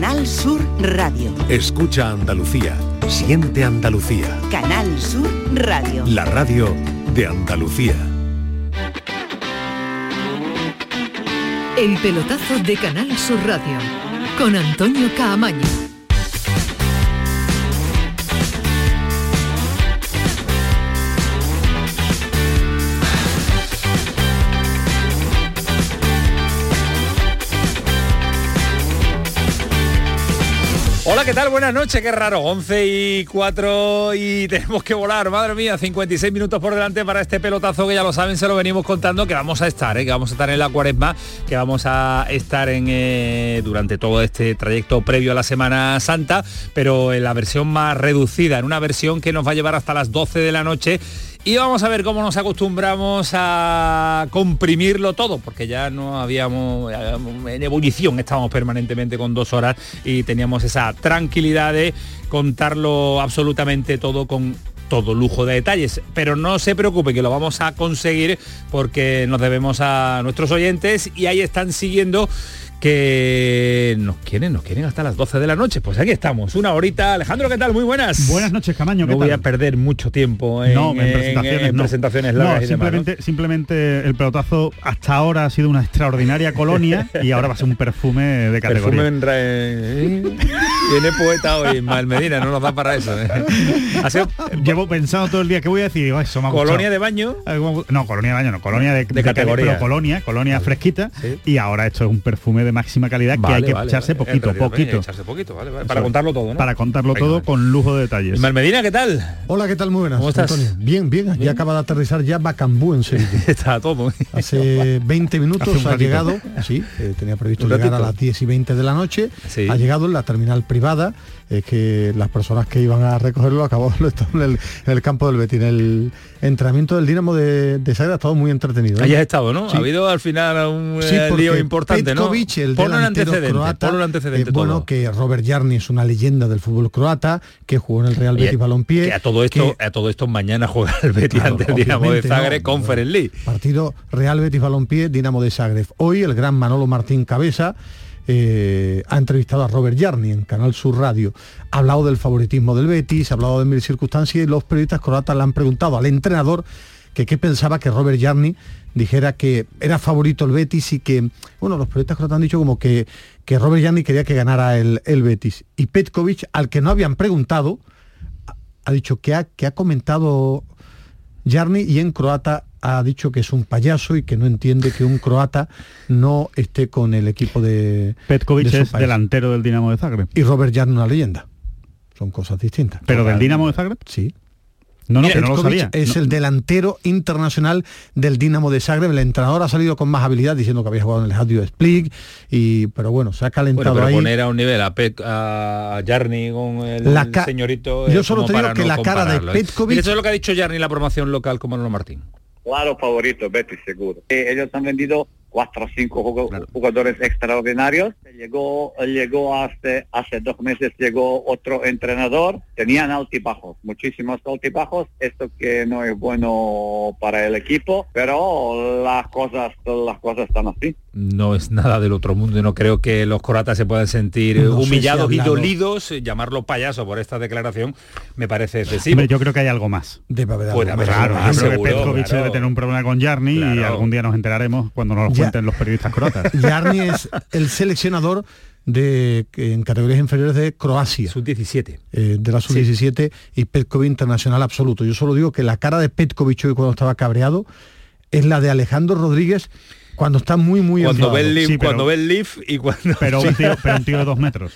Canal Sur Radio. Escucha Andalucía. Siente Andalucía. Canal Sur Radio. La radio de Andalucía. El pelotazo de Canal Sur Radio con Antonio Caamaño. Hola, ¿qué tal? Buenas noches, qué raro. 11 y 4 y tenemos que volar. Madre mía, 56 minutos por delante para este pelotazo que ya lo saben, se lo venimos contando que vamos a estar, ¿eh? que vamos a estar en la cuaresma, que vamos a estar en eh, durante todo este trayecto previo a la Semana Santa, pero en la versión más reducida, en una versión que nos va a llevar hasta las 12 de la noche y vamos a ver cómo nos acostumbramos a comprimirlo todo, porque ya no habíamos, en ebullición, estábamos permanentemente con dos horas y teníamos esa tranquilidad de contarlo absolutamente todo con todo lujo de detalles. Pero no se preocupe que lo vamos a conseguir porque nos debemos a nuestros oyentes y ahí están siguiendo que nos quieren, nos quieren hasta las 12 de la noche. Pues aquí estamos, una horita. Alejandro, ¿qué tal? Muy buenas. Buenas noches, Camaño. No voy a perder mucho tiempo en, no, en presentaciones, en, en no. presentaciones No, largas y demás, simplemente, simplemente el pelotazo hasta ahora ha sido una extraordinaria colonia y ahora va a ser un perfume de categoría. Perfume en ra- eh, Viene poeta hoy, Mal Medina, no nos da para eso. eh. Ha sido Llevo pensando todo el día qué voy a decir. Digo, "Ay, eso me ha colonia gustado". de baño. No, colonia de baño, no, colonia de, de categoría. pero colonia, colonia fresquita. Sí. Y ahora esto es un perfume de máxima calidad que hay que vale, echarse vale. poquito, poquito. echarse poquito, vale, Para contarlo todo, ¿no? Para contarlo Venga, todo vale. con lujo de detalles. Mal Medina, ¿qué tal? Hola, ¿qué tal? Muy buenas. ¿Cómo estás? Antonio. Bien, bien. Ya acaba de aterrizar ya Bacambú en Sevilla. Está todo. Hace 20 minutos Hace ha ratito. llegado, sí, eh, tenía previsto llegar a las 10 y 20 de la noche, Sí. ha llegado en la terminal privada, es que las personas que iban a recogerlo acabó en el, en el campo del Betis. El entrenamiento del Dinamo de, de Zagreb ha estado muy entretenido. ¿eh? Ahí has estado, ¿no? Sí. Ha habido al final un Sí, eh, porque lío importante, ¿no? Petkovic, el Ponlo en delantero antecedente, croata, ponlo en antecedente eh, bueno, que Robert Jarni es una leyenda del fútbol croata, que jugó en el Real Betis Balompié. que a todo esto, que- a todo esto mañana juega el Betis Claro, ante el Dinamo de Zagreb no, Conference League. Partido Real Betis Balompié, Dinamo de Zagreb. Hoy el gran Manolo Martín Cabeza eh, ha entrevistado a Robert Jarni en Canal Sur Radio. Ha hablado del favoritismo del Betis, ha hablado de mil circunstancias y los periodistas croatas le han preguntado al entrenador que qué pensaba que Robert Jarni dijera que era favorito el Betis y que, bueno, los periodistas croatas han dicho como que, que Robert Jarni quería que ganara el, el Betis. Y Petkovic, al que no habían preguntado, ha- dicho que ha, que ha comentado Jarni y en croata ha dicho que es un payaso y que no entiende que un croata no esté con el equipo de Petkovic de su es país. delantero del Dinamo de Zagreb. y Robert Jarni una leyenda. Son cosas distintas. Pero del Dinamo de Zagreb? Sí. No, no, Mira, que no lo sabía. Es No. el delantero internacional del Dinamo de Zagreb. El entrenador ha salido con más habilidad diciendo que había jugado en el Radio Split y pero bueno, se ha Bueno, calentado pero ahí. poner a un nivel a, Pet, a Jarni con el La ca- señorito... Yo solo como te digo que no la cara de ¿eh? Petkovic- Mira, Eso es lo que ha dicho Jarni en la promoción local con Manolo Martín. Claro, favorito, Betis seguro. Eh, ellos han vendido cuatro o cinco jugadores extraordinarios. Llegó, llegó hace, hace dos meses llegó otro entrenador. Tenían altibajos, muchísimos altibajos. Esto que no es bueno para el equipo, pero las cosas, las cosas están así. No es nada del otro mundo y no creo que los croatas se puedan sentir No sé si humillados y dolidos. Eh, Llamarlo payaso por esta declaración me parece excesivo. Hombre, yo creo que hay algo más. Debe haber algo más. Claro, más, yo creo que Petkovic claro. debe tener un problema con Jarni y algún día nos enteraremos cuando nos lo Ya. cuenten los periodistas croatas. Jarni es el seleccionador de en categorías inferiores de Croacia. Sub-17. eh, de la sub-17 y Petkovic internacional absoluto. Yo solo digo que la cara de Petkovic hoy cuando estaba cabreado es la de Alejandro Rodríguez cuando está muy muy Cuando ve, el Sí, pero- cuando ve el Leaf y cuando... Pero un tío, pero un tío de dos metros.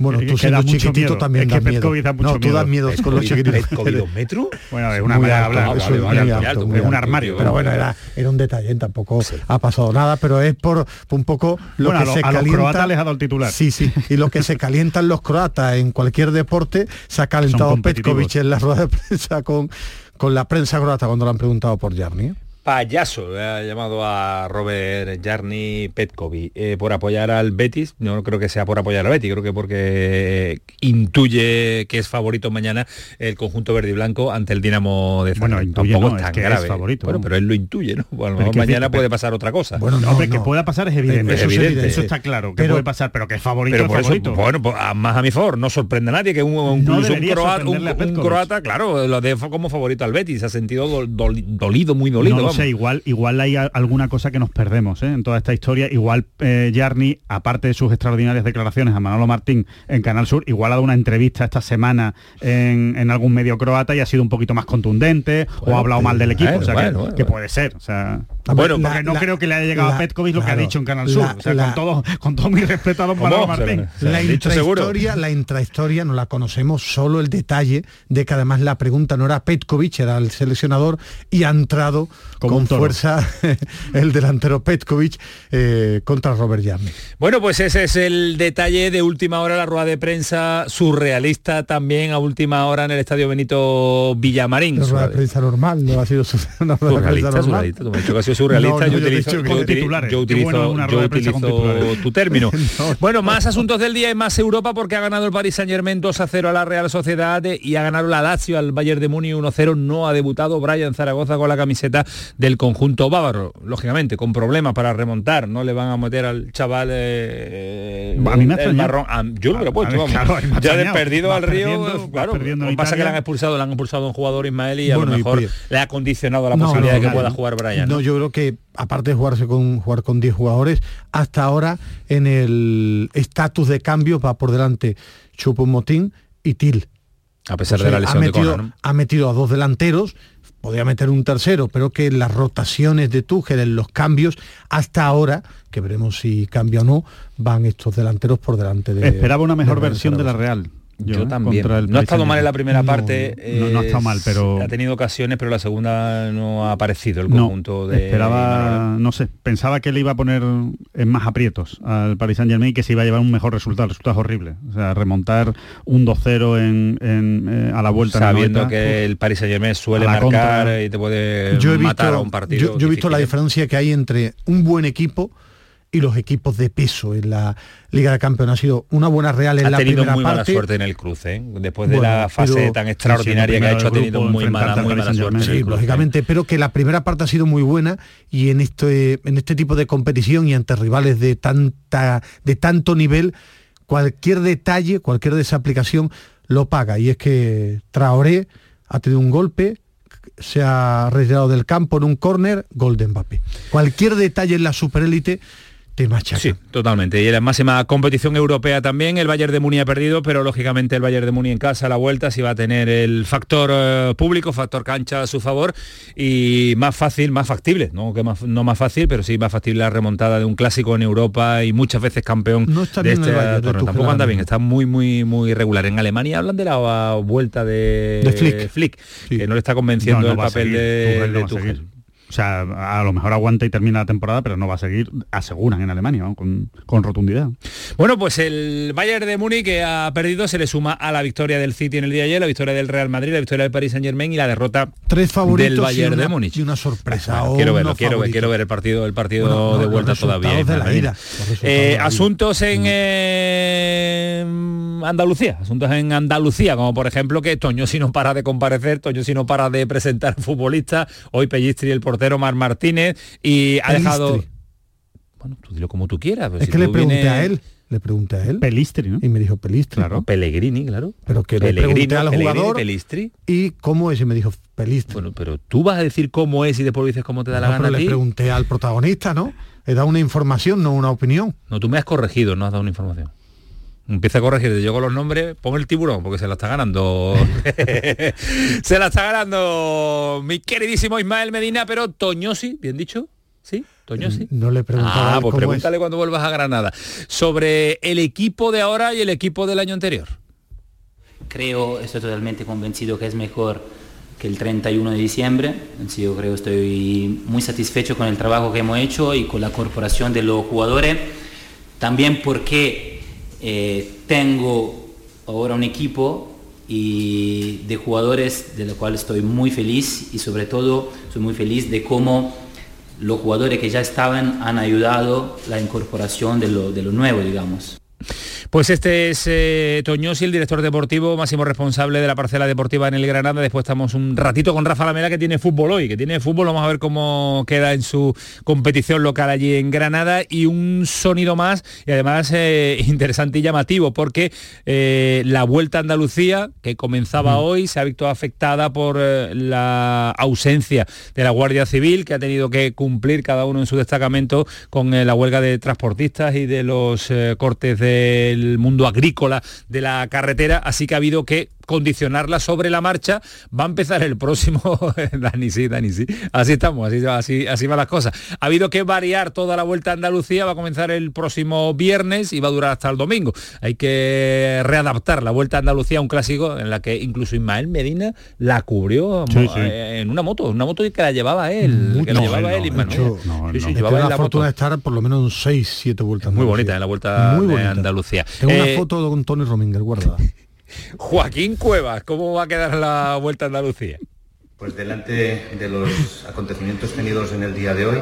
Bueno, tú siendo chiquitito miedo. también Es que miedo. Da mucho no, tú das miedo. miedo con los chiquititos. ¿Petkovic dos metros? Bueno, es una manera hablar. es un armario. Pero bueno, era, era un detalle, tampoco ha pasado nada, pero es por, un poco lo Bueno, a que lo- se a los calienta. croatas les ha dado el titular. Sí, sí. Y lo que se calientan los croatas en cualquier deporte, se ha calentado. Petkovic en la rueda de prensa con, con la prensa croata cuando le han preguntado por Jarni. Payaso, le ha llamado a Robert Jarni Petkovic eh, por apoyar al Betis. No creo que sea por apoyar al Betis, creo que porque intuye que es favorito mañana el conjunto verde y blanco ante el Dinamo de Zagreb. Bueno, intuye, Tampoco no, es tan que grave. Es favorito, bueno, ¿no? pero él lo intuye, ¿no? Bueno, a lo mejor mañana puede pasar otra cosa. Bueno, No, hombre, que pueda pasar es evidente. Eso es Eso, evidente. eso está claro, que Pero- puede pasar, pero que es favorito pero es por eso, bueno, pues, a- más a mi favor, no sorprende a nadie que un, un- No incluso un, debería croata, un, un claro, lo dejo como favorito al Betis, se ha sentido dol- dol- dolido, muy dolido. no lo vamos. Sé, igual, igual hay alguna cosa que nos perdemos ¿eh? en toda esta historia. Igual eh, Jarni, aparte de sus extraordinarias declaraciones a Manolo Martín en Canal Sur, igual ha dado una entrevista esta semana en, en algún medio croata y ha sido un poquito más contundente o ha hablado mal del equipo. bueno, o sea, que- bueno, puede ser. O sea, bueno, la- porque no la- creo que le haya llegado la- a Petkovic lo que ha dicho en Canal la- Sur. O sea, la- con, todo, con todo mi respeto a don. Manolo Se lo- Martín. se lo dicho intrahistoria, la intrahistoria no la conocemos, solo el detalle de que además la pregunta no era Petkovic, era el seleccionador y ha entrado Como con un toro. fuerza el delantero Petkovic eh, contra Robert Jarni. Bueno, pues ese es el detalle de última hora, la rueda de prensa surrealista también a última hora en el Estadio Benito Villamarín. Una rueda de prensa normal, no ha sido una rueda de Surrealista, surrealista. Tú me has dicho que ha sido surrealista. No, no, yo utilizo, yo bueno utilizo, yo tu término. No. Bueno, más asuntos del día y más Europa porque ha ganado el Paris Saint Germain 2 a 0 a la Real Sociedad y ha ganado la Lazio al Bayern de Múnich 1 0. No ha debutado Brian Zaragoza con la camiseta del conjunto bávaro. Lógicamente, con problemas para remontar. No le van a meter al chaval eh, A mí me ha el marrón. Ah, Yo lo hubiera A- puesto, vamos. claro, ya de perdido Vas al río, perdiendo, claro. Lo pasa es que le han expulsado, le han expulsado a un jugador Ismael y a Bueno, lo mejor le ha condicionado la No, posibilidad no, de que pueda jugar Brian. No, yo creo que aparte de jugarse con jugar con 10 jugadores, hasta ahora en el estatus de cambio va por delante Chupomotín y Til. A pesar O de la ha lesión de metido, Conan, ¿no? ha metido a dos delanteros, podría meter un tercero, pero que las rotaciones de Tuchel en los cambios hasta ahora, que veremos si cambia o no, van estos delanteros por delante de Esperaba una mejor de versión de la. Real. Yo, también. No ha estado mal en la Saint-Germain. primera No, parte. no, no ha estado mal, pero- Ha tenido ocasiones, pero la segunda no ha aparecido el No, conjunto de... esperaba, no sé, pensaba que le iba a poner en más aprietos al Paris Saint Germain y que se iba a llevar un mejor resultado. El resultado es horrible. O sea, remontar un 2-0 en, en, eh, a la vuelta en el Sabiendo 90, que el Paris Saint Germain suele marcar contra. y te puede Yo he matar visto, a un partido. yo, yo he visto la diferencia que hay entre un buen equipo y los equipos de peso en la Liga de Campeones. Ha sido una buena Real en Ha la tenido primera muy mala parte. suerte en el cruce, ¿eh? después de Bueno, la fase pero- tan extraordinaria sí, que ha hecho, ha tenido muy mala, muy mala suerte. Sí, cruce. lógicamente, pero que la primera parte ha sido muy buena y en este, en este tipo de competición y ante rivales de, tanta, de tanto nivel, cualquier detalle, cualquier desaplicación lo paga. Y es que Traoré ha tenido un golpe, se ha retirado del campo en un córner, gol de Mbappé. Cualquier detalle en la superélite te machaca. Sí, totalmente. Y en la máxima competición europea también, el Bayern de Muni ha perdido, pero lógicamente el Bayern de Muni en casa a la vuelta sí va a tener el factor eh, público, factor cancha a su favor y más fácil, más factible, no que más, no más fácil, pero sí más factible la remontada de un clásico en Europa y muchas veces campeón No está de bien este Bayern de Tampoco anda bien, está muy muy muy regular. En Alemania hablan de la vuelta de, De Flick. Sí. que no le está convenciendo No, no el papel seguir, de, Tuchel de Tuchel. O sea, a lo mejor aguanta y termina la temporada, pero no va a seguir, aseguran en Alemania, ¿no? con, con rotundidad. Bueno, pues el Bayern de Múnich que ha perdido se le suma a la victoria del City en el día de ayer, la victoria del Real Madrid, la victoria del Paris Saint Germain y la derrota Tres favoritos del Bayern una, de Múnich. y una sorpresa. Bueno, o quiero verlo, quiero ver, quiero ver el partido, el partido Bueno, no, de vuelta todavía. de la ida, Eh, de la ida. asuntos en eh, Andalucía, asuntos en Andalucía, como por ejemplo que Toño si no para de comparecer, Toño si no para de presentar futbolistas, hoy Pellistri el portero Mar Martínez y ha dejado bueno, tú dilo como tú quieras. pero Es si que le pregunté vienes- a él, le pregunté a él Pelistri, ¿no? y me dijo Pelistri. Claro. Pellegrini, claro. Pero que le pregunté al Pellegrini, jugador Pelistri. y cómo es y me dijo Pelistri. Bueno, pero tú vas a decir cómo es y después dices cómo te da la No, gana pero a le pregunté al protagonista, ¿no? He dado una información, no una opinión. No, tú me has corregido, no has dado una información. Empieza a corregir, yo con los nombres, pon el tiburón, porque se la está ganando. se la está ganando mi queridísimo Ismael Medina, pero Toñosi, bien dicho, ¿sí? Toñosi. No le preguntaba Ah, pues es. pregúntale cuando vuelvas a Granada. Sobre el equipo de ahora y el equipo del año anterior. Creo, estoy totalmente convencido que es mejor que el 31 de diciembre. Entonces, yo creo estoy muy satisfecho con el trabajo que hemos hecho y con la corporación de los jugadores. También porque eh, tengo ahora un equipo y de jugadores de los cuales estoy muy feliz y sobre todo soy muy feliz de cómo los jugadores que ya estaban han ayudado la incorporación de lo, de lo nuevo, digamos. Pues este es eh, Toñosi, el director deportivo, máximo responsable de la parcela deportiva en el Granada. Después estamos un ratito con Rafa Lamela, que tiene fútbol hoy, que tiene fútbol. Vamos a ver cómo queda en su competición local allí en Granada. Y un sonido más, y además eh, interesante y llamativo, porque eh, la Vuelta a Andalucía, que comenzaba Mm. hoy, se ha visto afectada por la ausencia de la Guardia Civil, que ha tenido que cumplir cada uno en su destacamento con la huelga de transportistas y de los cortes del mundo agrícola de la carretera, así que ha habido que condicionarla sobre la marcha. Va a empezar el próximo, Dani, sí, Dani, sí. Así estamos, así, así, así van las cosas. Ha habido que variar toda la vuelta a Andalucía, va a comenzar el próximo viernes y va a durar hasta el domingo. Hay que readaptar la vuelta a Andalucía a un clásico en la que incluso Ismael Medina la cubrió Sí, mo- sí. eh, en una moto, una moto que la llevaba él, que la No, llevaba él él, Ismael. hecho, no, Sí, llevaba la la fortuna de estar por lo menos en 6, 7 vueltas. Muy bonita en la vuelta Muy de. Andalucía. Tengo Eh, una foto de don Tony Rominger guardada. Joaquín Cuevas, ¿cómo va a quedar la vuelta a Andalucía? Pues delante de los acontecimientos tenidos en el día de hoy,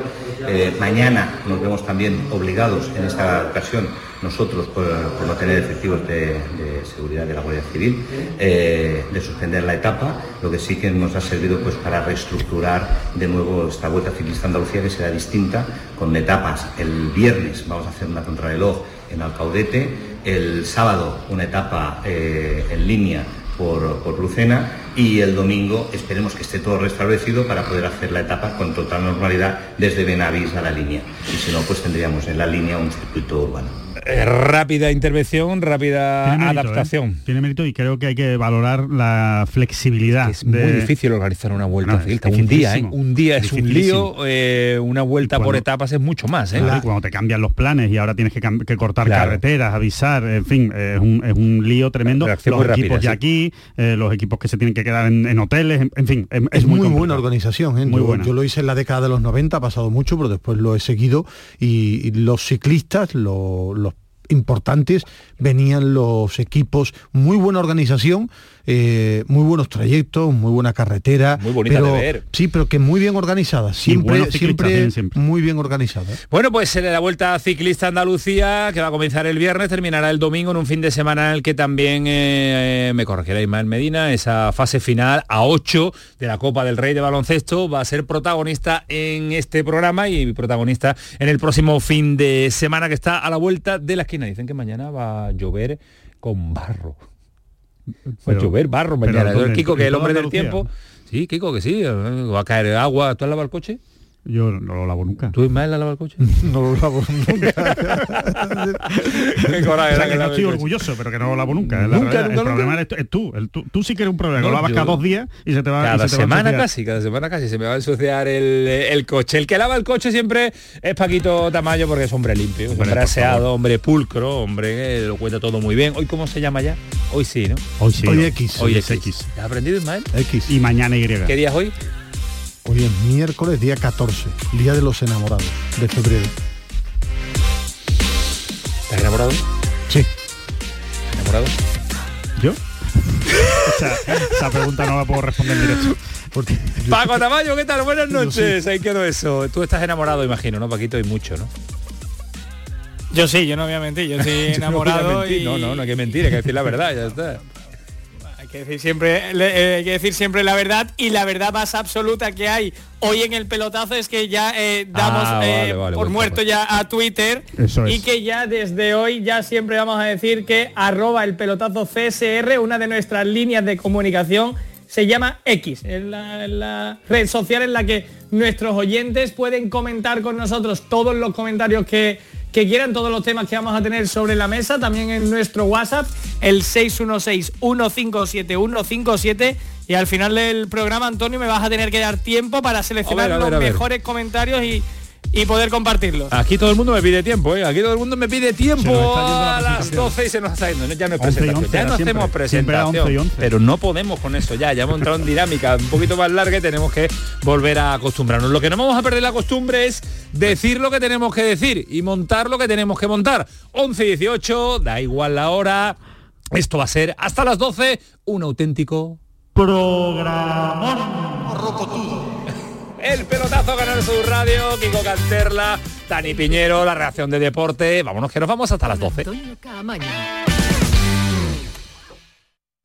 eh, mañana nos vemos también obligados en esta ocasión, nosotros por, no tener efectivos de, seguridad de la Guardia Civil, eh, de suspender la etapa, lo que sí que nos ha servido pues para reestructurar de nuevo esta Vuelta Ciclista Andalucía que será distinta, con etapas. El viernes vamos a hacer una contrarreloj en Alcaudete, el sábado una etapa eh, en línea por, por Lucena y el domingo esperemos que esté todo restablecido para poder hacer la etapa con total normalidad desde Benavís a la línea. Y si no, pues tendríamos en la línea un circuito urbano. Eh, rápida intervención, rápida Tiene mérito, adaptación. ¿eh? Tiene mérito y creo que hay que valorar la flexibilidad. Es muy de- difícil organizar una vuelta No, ciclista. Un día, ¿eh? Un día es un lío, eh, una vuelta por etapas es mucho más, ¿eh? Claro, cuando te cambian los planes y ahora tienes que, cortar Claro. carreteras, avisar, en fin, eh, es un, es un lío tremendo. Los rápida, equipos sí. aquí, eh, los equipos que se tienen que quedar en, en hoteles, en, en fin, es, Es, es muy, buena organización. ¿eh? Muy yo, buena. yo lo hice en la década de los 90, ha pasado mucho, pero después lo he seguido y, y los ciclistas, lo- los importantes, venían los equipos, muy buena organización, eh, muy buenos trayectos, muy buena carretera. Muy bonita pero, de ver. Sí, pero que muy bien organizada, siempre, ciclistas siempre, muy bien organizada. ¿eh? Bueno, pues eh, la Vuelta Ciclista Andalucía, que va a comenzar el viernes, terminará el domingo en un fin de semana en el que también, eh, eh, me corregirá Ismael Medina, esa fase final a 8 de la Copa del Rey de Baloncesto va a ser protagonista en este programa y protagonista en el próximo fin de semana que está a la vuelta de la esquina. Dicen que mañana va a llover con barro. Va a Pero- llover barro pero mañana. ¿dónde? Kiko, que es ¿En el hombre del tiempo. Sí, Kiko, que sí. eh, Va a caer agua. ¿Tú has lavado el coche? Yo no lo lavo nunca. ¿Tú Ismael has lavado el coche? No lo lavo nunca. Qué coraje, O sea, la que no estoy orgulloso, pero que no lo lavo nunca. la Nunca, nunca, el problema nunca. eres tú, el tú. Tú sí que eres un problema. No, lo lavas yo- cada dos días y se te va Cada se te va a semana casi, cada semana casi se me va a ensuciar el, el coche. El que lava el coche siempre es Paquito Tamayo porque es hombre limpio, Hombre, hombre aseado, hombre pulcro, hombre que lo cuenta todo muy bien. ¿Hoy cómo se llama ya? Hoy sí, ¿no? Hoy sí. Hoy ¿no? X. Hoy es es X. ¿Has aprendido, Ismael? X. Y mañana Y. ¿Qué día es hoy? Hoy es miércoles, día 14, día de los enamorados de febrero. ¿Estás enamorado? Sí. ¿Enamorado? ¿Yo? esa, esa pregunta no la puedo responder en directo. Porque yo- Paco Tamayo, ¿qué tal? Buenas Yo noches. Ahí quedó eso. Tú estás enamorado, imagino, ¿no, Paquito? Y mucho, ¿no? Yo sí, yo no voy a mentir, yo estoy Yo no voy a enamorado mentir, y No, no, no hay que mentir, hay que decir la verdad, ya está. Que decir siempre, eh, hay que decir siempre la verdad y la verdad más absoluta que hay. Hoy en el pelotazo es que ya eh, damos Ah, eh, vale, por muerto ya a Twitter Eso y es. que ya desde hoy ya siempre vamos a decir que arroba el pelotazo CSR, una de nuestras líneas de comunicación, se llama X, es la, la red social en la que nuestros oyentes pueden comentar con nosotros todos los comentarios que, que quieran, todos los temas que vamos a tener sobre la mesa, también en nuestro WhatsApp, el 616-157-157. Y al final del programa, Antonio, me vas a tener que dar tiempo para seleccionar A ver, a ver, los mejores comentarios y, y poder compartirlos. Aquí todo el mundo me pide tiempo, ¿eh? Aquí todo el mundo me pide tiempo la a las presentación. 12 y se nos está yendo. Ya no es 11 y presentación, 11 ya no hacemos presentación. 11 y 11. Pero no podemos con eso ya, ya hemos entrado en dinámica un poquito más larga y tenemos que volver a acostumbrarnos. Lo que no vamos a perder la costumbre es decir lo que tenemos que decir y montar lo que tenemos que montar. 11 y 18, da igual la hora, Esto va a ser hasta las 12 un auténtico programa. El pelotazo Canal Sur Radio, Kiko Canterla, Dani Piñero, la reacción de deporte. Vámonos que nos vamos hasta las 12.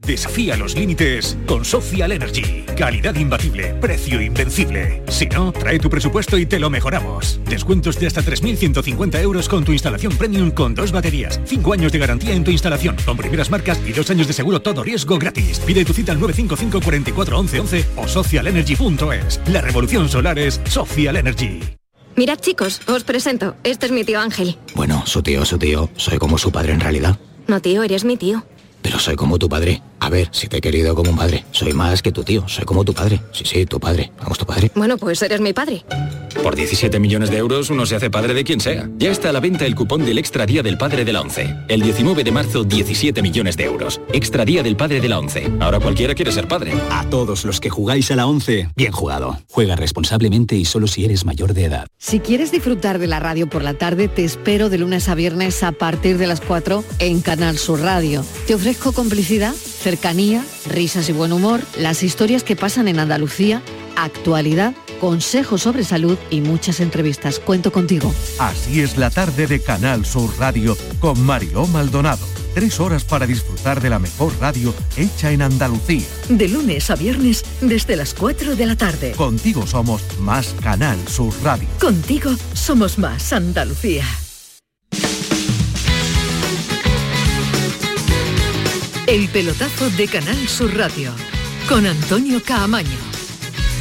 Desafía los límites con Social Energy. Calidad imbatible, precio invencible. Si no, trae tu presupuesto y te lo mejoramos. Descuentos de hasta 3.150 euros con tu instalación premium con dos baterías. Cinco años de garantía en tu instalación con primeras marcas y dos años de seguro todo riesgo gratis. Pide tu cita al 955 44 11 11 o socialenergy.es. La revolución solar es Social Energy. Mirad chicos, os presento. Este es mi tío Ángel. Bueno, su tío, su tío. Soy como su padre en realidad. No tío, eres mi tío. Pero soy como tu padre. A ver, si te he querido como un padre. Soy más que tu tío. Soy como tu padre. Sí, sí, tu padre. Vamos, tu padre. Bueno, pues eres mi padre. Por 17 millones de euros uno se hace padre de quien sea. Ya está a la venta el cupón del Extra Día del Padre de la ONCE. El 19 de marzo, 17 millones de euros. Extra Día del Padre de la ONCE. Ahora cualquiera quiere ser padre. A todos los que jugáis a la ONCE, bien jugado. Juega responsablemente y solo si eres mayor de edad. Si quieres disfrutar de la radio por la tarde, te espero de lunes a viernes a partir de las 4 en Canal Sur Radio. Te ofrezco complicidad, cercanía, risas y buen humor, las historias que pasan en Andalucía, actualidad, consejos sobre salud y muchas entrevistas. Cuento contigo. Así es la tarde de Canal Sur Radio con Mariló Maldonado. Tres horas para disfrutar de la mejor radio hecha en Andalucía. De lunes a viernes desde las 4 de la tarde. Contigo somos más Canal Sur Radio. Contigo somos más Andalucía. El pelotazo de Canal Sur Radio con Antonio Caamaño.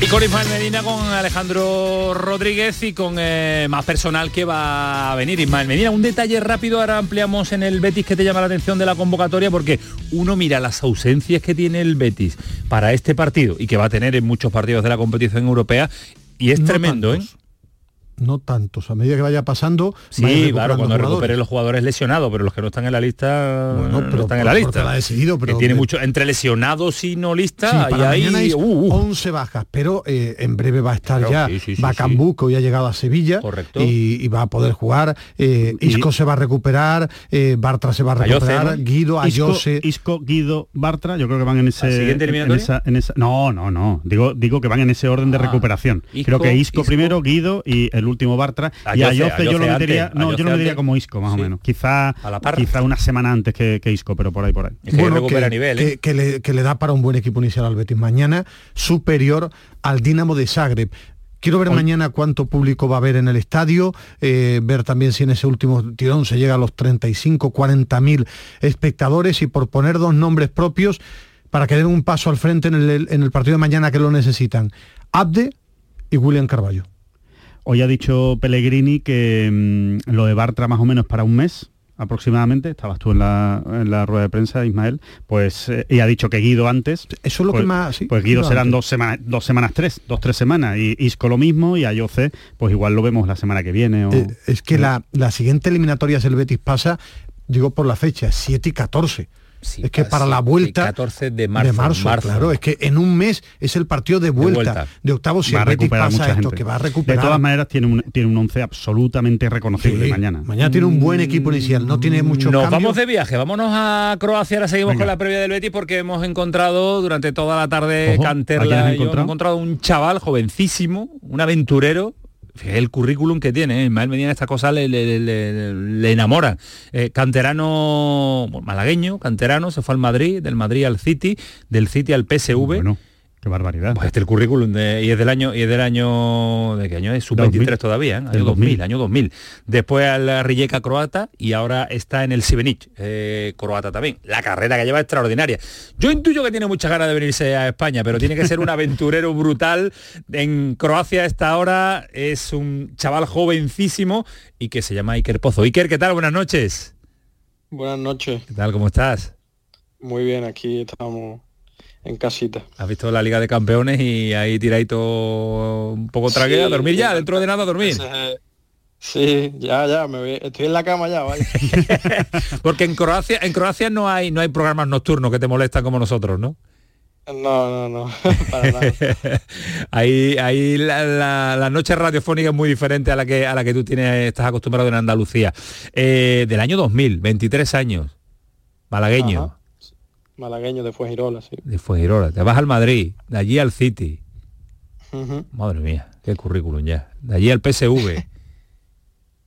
Y con Ismael Medina, con Alejandro Rodríguez y con eh, más personal que va a venir. Ismael Medina, un detalle rápido, ahora ampliamos en el Betis que te llama la atención de la convocatoria porque uno mira las ausencias que tiene el Betis para este partido y que va a tener en muchos partidos de la competición europea y es No tremendo, tantos. ¿eh? No tantos, a medida que vaya pasando. Sí, claro, cuando jugadores. recupere los jugadores lesionados, pero los que no están en la lista Bueno, no pero están en la lista. la ha decidido, pero- que tiene mucho entre lesionados y no Sí, lista y hay uh, uh. 11 bajas, pero eh, en breve va a estar Claro, ya sí, sí, sí, Bacambú, que hoy ha llegado a Sevilla Correcto. Y, y va a poder jugar. eh, Isco se va a recuperar, eh, Bartra se va a recuperar, ¿no? Guido, Isco, Ayose. Isco, Guido, Bartra, yo creo que van en ese. ¿Al siguiente en- esa- en esa- no, no, no. Digo, digo que van en ese orden de Ah, recuperación. Isco, creo que Isco, Isco. primero, Guido y el último Bartra. y Ayoce, Ayoce yo lo metería. antes, no, yo lo metería como Isco, más o menos. Quizá, la par. quizá una semana antes que, que Isco, pero por ahí por ahí. Bueno, que, ¿eh? que- que le, que le da para un buen equipo inicial al Betis mañana, superior al Dinamo de Zagreb. Quiero ver mañana cuánto público va a haber en el estadio, eh, ver también si en ese último tirón se llega a los 35, 40 mil espectadores y por poner dos nombres propios para que den un paso al frente en el, en el partido de mañana que lo necesitan. Abde y William Carballo. Hoy ha dicho Pellegrini que mm, lo de Bartra más o menos para un mes aproximadamente, estabas tú en la, en la rueda de prensa, Ismael, pues eh, y ha dicho que Guido antes. Eso es lo pues, que más... sí, pues Guido Guido serán antes. dos semanas, dos semanas tres, dos, tres semanas, y Isco lo mismo, y Ayoce, pues igual lo vemos la semana que viene. O... Eh, es que la, la siguiente eliminatoria es el Betis pasa, digo por la fecha, 7 y 14. Es que para la vuelta 14 de marzo, marzo. claro, es que en un mes es el partido de vuelta, de, vuelta. octavos si va a el Betis recuperar pasa mucha esto, gente. que va a De recuperar. todas maneras tiene un, tiene un once absolutamente reconocible Sí, mañana. Mañana tiene un buen equipo inicial, no tiene mucho Nos cambio. vamos de viaje, vámonos a Croacia, ahora seguimos Venga. con la previa del Betis porque hemos encontrado durante toda la tarde Ojo, ¿a quién Canterla y yo, hemos encontrado un chaval jovencísimo, un aventurero. El currículum que tiene, ¿eh? Ismael Medina esta cosa le, le, le- le enamora. Eh, canterano malagueño, canterano, se fue al Madrid, del Madrid al City, del City al PSV. Qué barbaridad. Pues este es el currículum de- y es del año y es del año de qué año es sub 23 2000. todavía, ¿eh? año Del 2000, 2000. año 2000. Después al Rijeka croata y ahora está en el Sibenic eh, croata también. La carrera que lleva es extraordinaria. Yo intuyo que tiene muchas ganas de venirse a España, pero tiene que ser un aventurero brutal. En Croacia a esta hora es un chaval jovencísimo y que se llama Iker Pozo. Iker, ¿qué tal? Buenas noches. Buenas noches. ¿Qué tal? ¿Cómo estás? Muy bien, aquí estamos en casita. Has visto la Liga de Campeones y ahí tiradito un poco tragué a Sí, dormir ya, dentro de nada a dormir. Ese- Sí, ya, ya, me voy- estoy en la cama ya, vaya. Porque en Croacia, en Croacia no hay, no hay programas nocturnos que te molestan como nosotros, ¿no? No, no, no, para nada. ahí ahí la, la- la noche radiofónica es muy diferente a la que a la que tú tienes, estás acostumbrado en Andalucía. Eh, del año 2000, 23 años, malagueño. Malagueño de Fuengirola, sí. De Fuengirola. Te vas al Madrid, de allí al City. Madre mía, qué currículum ya. De allí al PSV.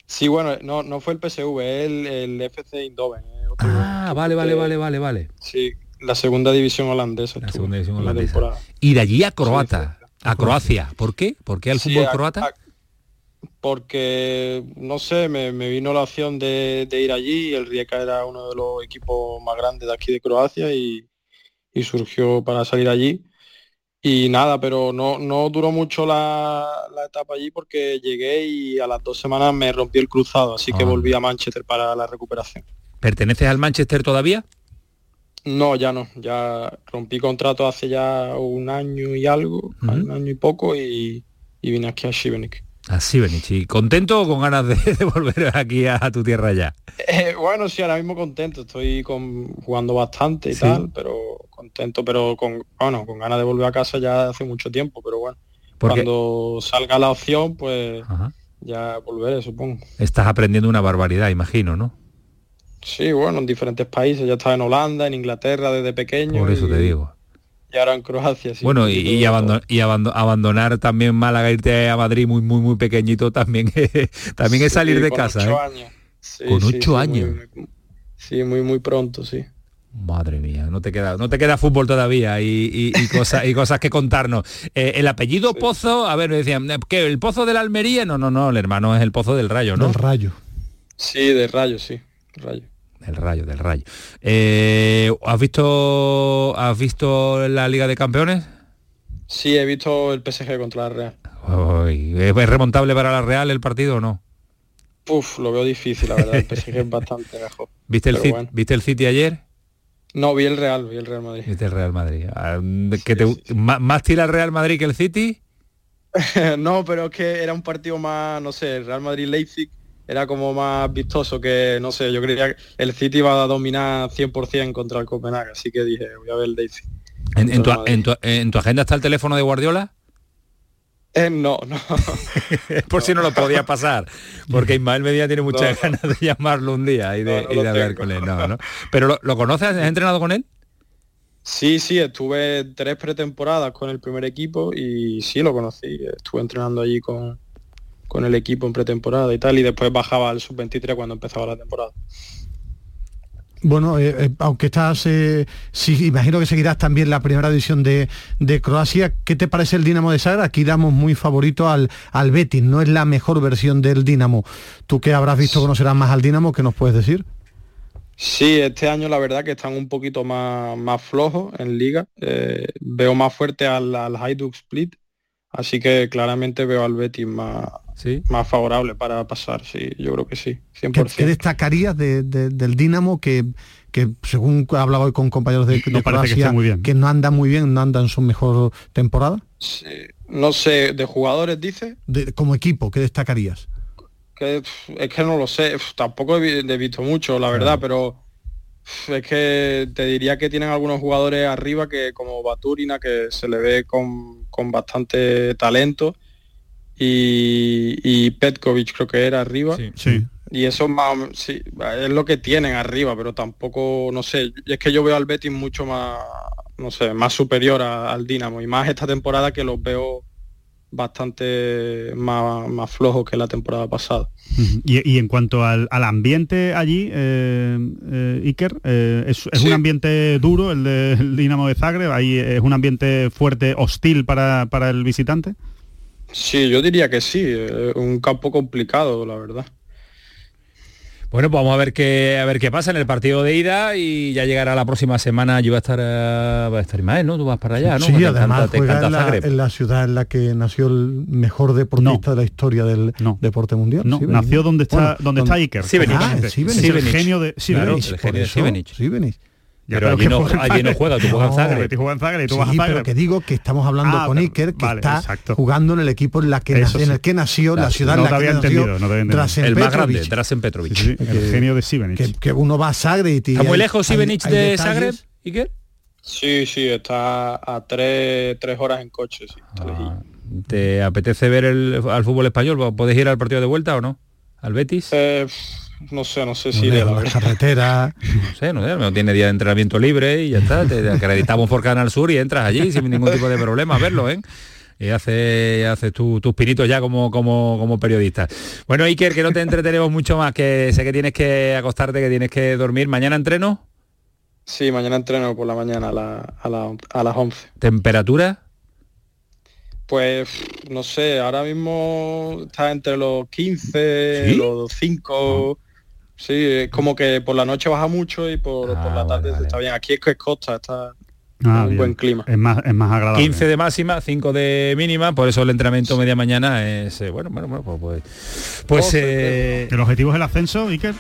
Sí, bueno, no, no fue el PSV, es el, el FC Eindhoven. eh, ah, vale, vale, vale, vale, vale. Sí, la segunda división holandesa. La segunda división la holandesa. Y de allí a Croata, a Croacia. ¿Por qué? ¿Por qué al fútbol a- croata? a- porque, no sé, me, me vino la opción de, de ir allí, el Rijeka era uno de los equipos más grandes de aquí de Croacia y, y surgió para salir allí. Y nada, pero no, no duró mucho la, la etapa allí porque llegué y a las dos semanas me rompí el cruzado, así que Ah. volví a Manchester para la recuperación. ¿Perteneces al Manchester todavía? No, ya no, ya rompí contrato hace ya un año y algo, un año y poco y, y vine aquí a Šibenik. Así, Benichi. ¿Contento o con ganas de, de volver aquí a, a tu tierra ya? Eh, bueno, sí, ahora mismo contento, estoy con, jugando bastante y Sí. tal, pero contento, pero con, bueno, con ganas de volver a casa ya hace mucho tiempo, pero bueno, cuando salga la opción, pues ya volveré, supongo. Estás aprendiendo una barbaridad, imagino, ¿no? Sí, bueno, en diferentes países, ya estaba en Holanda, en Inglaterra desde pequeño. Por eso y, te digo. Y ahora en Croacia, sí. bueno, y, y y abando- abandonar también Málaga, irte a Madrid muy, muy, muy pequeñito también, también es Sí, salir de con casa. ocho ¿eh? años. Sí, Con sí, ocho sí, años. muy- muy- sí, muy, muy pronto, sí. Madre mía, no te queda, no te queda fútbol todavía y, y- y cosas y cosas que contarnos. Eh, el apellido Pozo, a ver, me decían, ¿qué? ¿El Pozo de la Almería? No, no, no, el hermano es el Pozo del Rayo, ¿no? Del rayo. Sí, de Rayo, sí. Rayo. Del Rayo, del Rayo. Eh, ¿Has visto has visto la Liga de Campeones? Sí, he visto el PSG contra la Real. Uy, ¿Es remontable para la Real el partido o no? Uf, lo veo difícil, la verdad. El PSG es bastante mejor. ¿Viste el, City, bueno. ¿Viste el City ayer? No, vi el Real, vi el Real Madrid. ¿Viste el Real Madrid? Ah, ¿que te- ¿Más, más tira el Real Madrid que el City? no, pero es que era un partido más, no sé, el Real Madrid-Leipzig era como más vistoso que, no sé, yo creía que el City iba a dominar 100% contra el Copenhague, así que dije, voy a ver el Leipzig. ¿En, en tu, Contra el en tu- en tu agenda está el teléfono de Guardiola? Eh, no, no. Por si no lo podía pasar, porque Ismael Medina tiene muchas No, ganas de llamarlo un día y de, No, y de hablar tengo. con él. No, no. Pero lo, ¿lo conoces? ¿Has entrenado con él? Sí, sí, estuve tres pretemporadas con el primer equipo y sí lo conocí. Estuve entrenando allí con, con el equipo en pretemporada y tal, y después bajaba al sub-23 cuando empezaba la temporada. Bueno, eh, eh, aunque estás, eh, sí, imagino que seguirás también la primera división de, de Croacia. ¿Qué te parece el Dinamo de Zagreb? Aquí damos muy favorito al, al Betis, no es la mejor versión del Dinamo. Tú que habrás visto conocerás más al Dinamo, ¿qué nos puedes decir? Sí, este año la verdad que están un poquito más, más flojos en liga. Eh, veo más fuerte al, al Hajduk Split, así que claramente veo al Betis más, más favorable para pasar, sí, yo creo que sí, 100%. ¿Qué, qué destacarías de- de- del Dinamo que, que según he hablado hoy con compañeros de, de que Croacia, esté muy bien. que no anda muy bien, no anda en su mejor temporada? Sí, No sé, de jugadores dice, De- como equipo, ¿qué destacarías? que es que no lo sé, tampoco he, vi- he visto mucho, la verdad, pero es que te diría que tienen algunos jugadores arriba que como Baturina, que se le ve con, con bastante talento, y, y Petkovic creo que era arriba. Sí. Y eso más, sí, es lo que tienen arriba, pero tampoco, no sé, es que yo veo al Betis mucho más, no sé, más superior a- al Dinamo y más esta temporada que los veo bastante más, más flojos que la temporada pasada. Y, y en cuanto al, al ambiente allí, eh, eh, Iker, eh, es, es Sí. un ambiente duro el del Dinamo de Zagreb, ahí es un ambiente fuerte, hostil para, para el visitante. Sí, yo diría que sí, eh, un campo complicado, la verdad. Bueno, pues vamos a ver qué a ver qué pasa en el partido de ida y ya llegará la próxima semana. Yo voy a estar eh, va a estar Ismael, ¿no? Tú vas para allá, ¿no? Sí, Te además encanta- te juega en la, Zagreb. en la ciudad en la que nació el mejor deportista de la historia del deporte mundial. No, nació donde está- Bueno, donde está Iker. Ah, en Šibenik. Es el genio de Claro, el genio. Ya, Pero allí que no, juega en allí no Zagreb. juega, tú juegas en No, Zagreb. Betis juega en Zagreb y tú Sí, vas a pero Zagreb. que digo que estamos hablando Ah, con pero- Iker, que vale, está exacto. jugando en el equipo en, la que nació, en sí. el que nació, la Claro, ciudad no en la que nació. Drazen El más grande, Drazen Petrovic. Sí, sí, el genio de Šibenik. que, que uno va a Zagreb y ¿Está muy lejos hay de detalles. Zagreb, Iker? Sí, sí, está a tres, tres horas en coche, sí, está lejillo. ¿Te apetece ver el, al fútbol español? ¿Puedes ir al partido de vuelta o no? ¿Al Betis? Eh, no sé, no sé si iré, la lejos, la verdad. carretera. No sé, no sé, no tiene día de entrenamiento libre y ya está, te acreditamos por Canal Sur y entras allí sin ningún tipo de problema a verlo, ¿eh? Y haces hace tu- tus pinitos ya como, como, como periodista. Bueno, Iker, que no te entretenemos mucho más, que sé que tienes que acostarte, que tienes que dormir. ¿Mañana entreno? Sí, mañana entreno por la mañana a, la- a, la- a las 11. ¿Temperatura? Pues no sé, ahora mismo está entre los 15, ¿Sí? los 5. Sí, es como que por la noche baja mucho y por, por Ah, la tarde está bien. Aquí es que es costa, está Ah, un bien. buen clima. Es más, es más agradable. 15 de máxima, 5 de mínima, por eso el entrenamiento media mañana es eh, bueno, bueno, bueno, pues pues, pues, eh, ¿El objetivo es el ascenso, Iker?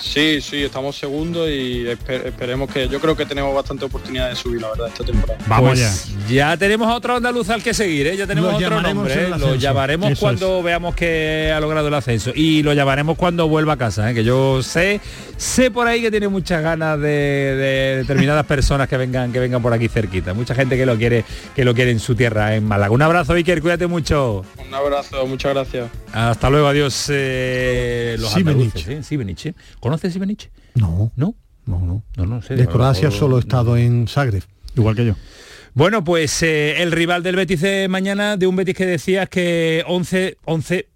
Sí, sí, estamos segundos y espe- esperemos que yo creo que tenemos bastante oportunidad de subir, la verdad, esta temporada. Pues ya tenemos a otro andaluz al que seguir, ¿eh? ya tenemos Lo otro nombre, ¿eh? lo llamaremos Eso cuando veamos que ha logrado el ascenso y lo llamaremos cuando vuelva a casa, ¿eh? que yo sé, sé por ahí que tiene muchas ganas de, de determinadas personas que vengan, que vengan por aquí cerquita, mucha gente que lo quiere, que lo quiere en su tierra, en Málaga. Un abrazo, Iker, cuídate mucho. Un abrazo, muchas gracias. Hasta luego, adiós. eh, los andaluces, ¿eh? ¿eh? ¿Conoces Sibenich? No. ¿No? No, no. No, no sé. De Croacia mejor- solo he estado en Zagreb. Igual que yo. Bueno, pues eh, el rival del Betis de mañana, de un Betis que decías que 11, 11,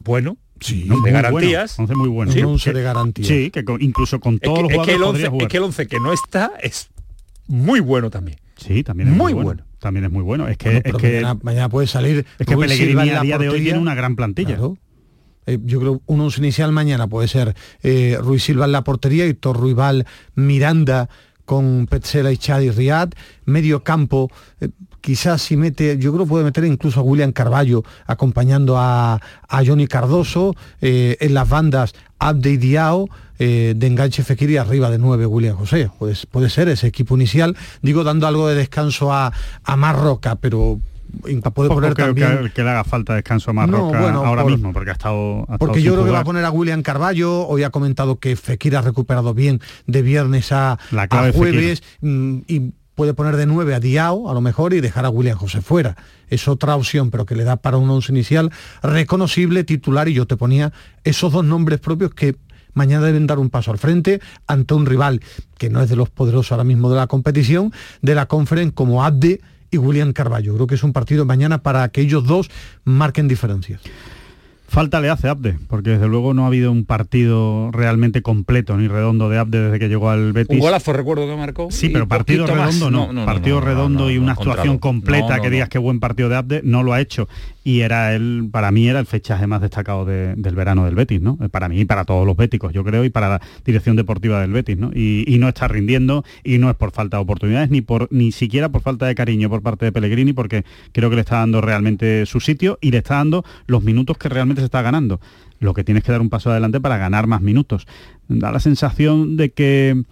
bueno, sí, de garantías. bueno, once muy bueno. Sí, Un once que- de garantía. Sí, que con- incluso con Es todos que, los es jugadores que el 11, podría jugar. es que el 11 que no está es muy bueno también. Sí, también es Muy muy, bueno. bueno. También es muy bueno. Es que, Bueno, es que, mañana, mañana puede salir. es que Pellegrini en a la día de hoy tiene una gran plantilla. Claro. Eh, yo creo un once inicial mañana puede ser eh, Ruiz Silva en la portería y Torruibal Miranda con Petzela y Chad y Riad, medio campo, eh, quizás si mete, yo creo puede meter incluso a William Carballo acompañando a, a Johnny Cardoso, en las bandas Abde y de enganche Fekir arriba de nueve William José, pues, puede ser ese equipo inicial, digo dando algo de descanso a, a Marroca, pero puede Poco poner también... que, que le haga falta descanso a Marroca No, bueno, ahora por- mismo, porque ha estado... ha Porque yo creo que va a poner a William Carballo, hoy ha comentado que Fekir ha recuperado bien de viernes a, La a clave jueves mm, y puede poner de 9 a Diao a lo mejor y dejar a William José fuera. Es otra opción, pero que le da para un once inicial reconocible, titular, y yo te ponía esos dos nombres propios que mañana deben dar un paso al frente ante un rival que no es de los poderosos ahora mismo de la competición, de la conferencia como Abde y William Carballo. Creo que es un partido mañana para que ellos dos marquen diferencias. Falta le hace Abde, porque desde luego no ha habido un partido realmente completo ni redondo de Abde desde que llegó al Betis. Un golazo recuerdo que marcó. Sí, pero partido redondo no, partido no, redondo y una actuación completa que digas qué buen partido de Abde no lo ha hecho y era él para mí era el fechaje más destacado de- del verano del Betis, ¿no? Para mí y para todos los béticos, yo creo, y para la dirección deportiva del Betis, ¿no? Y, y no está rindiendo y no es por falta de oportunidades ni por ni siquiera por falta de cariño por parte de Pellegrini porque creo que le está dando realmente su sitio y le está dando los minutos que realmente se está ganando. Lo que tienes que dar un paso adelante para ganar más minutos. Da la sensación de que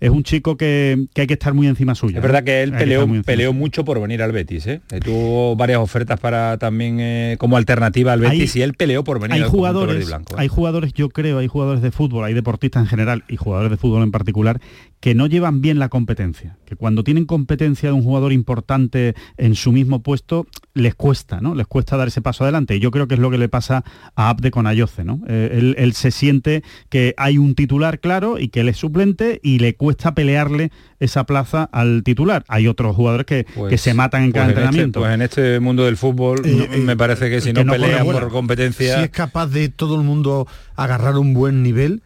es un chico que, que hay que estar muy encima suya. Es verdad que él peleó, peleó mucho por venir al Betis, ¿eh? Tuvo varias ofertas para también eh, como alternativa al Betis Hay- y él peleó por venir hay al jugadores, blanco. ¿eh? hay jugadores, yo creo, hay jugadores de fútbol, hay deportistas en general y jugadores de fútbol en particular que no llevan bien la competencia, que cuando tienen competencia de un jugador importante en su mismo puesto les cuesta, ¿no? Les cuesta dar ese paso adelante. Y yo creo que es lo que le pasa a Abde con Ayoce, ¿no? Eh, él, él se siente que hay un titular claro y que él es suplente y le cuesta pelearle esa plaza al titular. Hay otros jugadores que, Pues- que se matan en pues cada este- entrenamiento. pues en este mundo del fútbol Eh, no- me parece que si no, no pelean por competencia si es capaz de todo el mundo agarrar un buen nivel,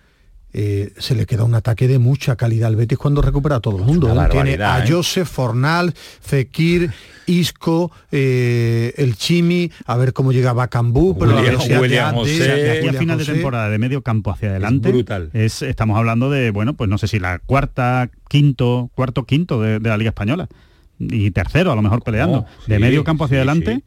eh, se le queda un ataque de mucha calidad al Betis cuando recupera a todo el mundo. ¿eh? Tiene a ¿eh? Josef, Fornal, Fekir, Isco, eh, el Chimi, a ver cómo llega Bacambú, pero la William- velocidad de William José. de aquí a final de José. temporada de medio campo hacia adelante brutal. es- estamos hablando de bueno pues no sé si la cuarta quinto cuarto quinto de, de la liga española y tercero a lo mejor peleando de sí, medio campo hacia sí, adelante sí.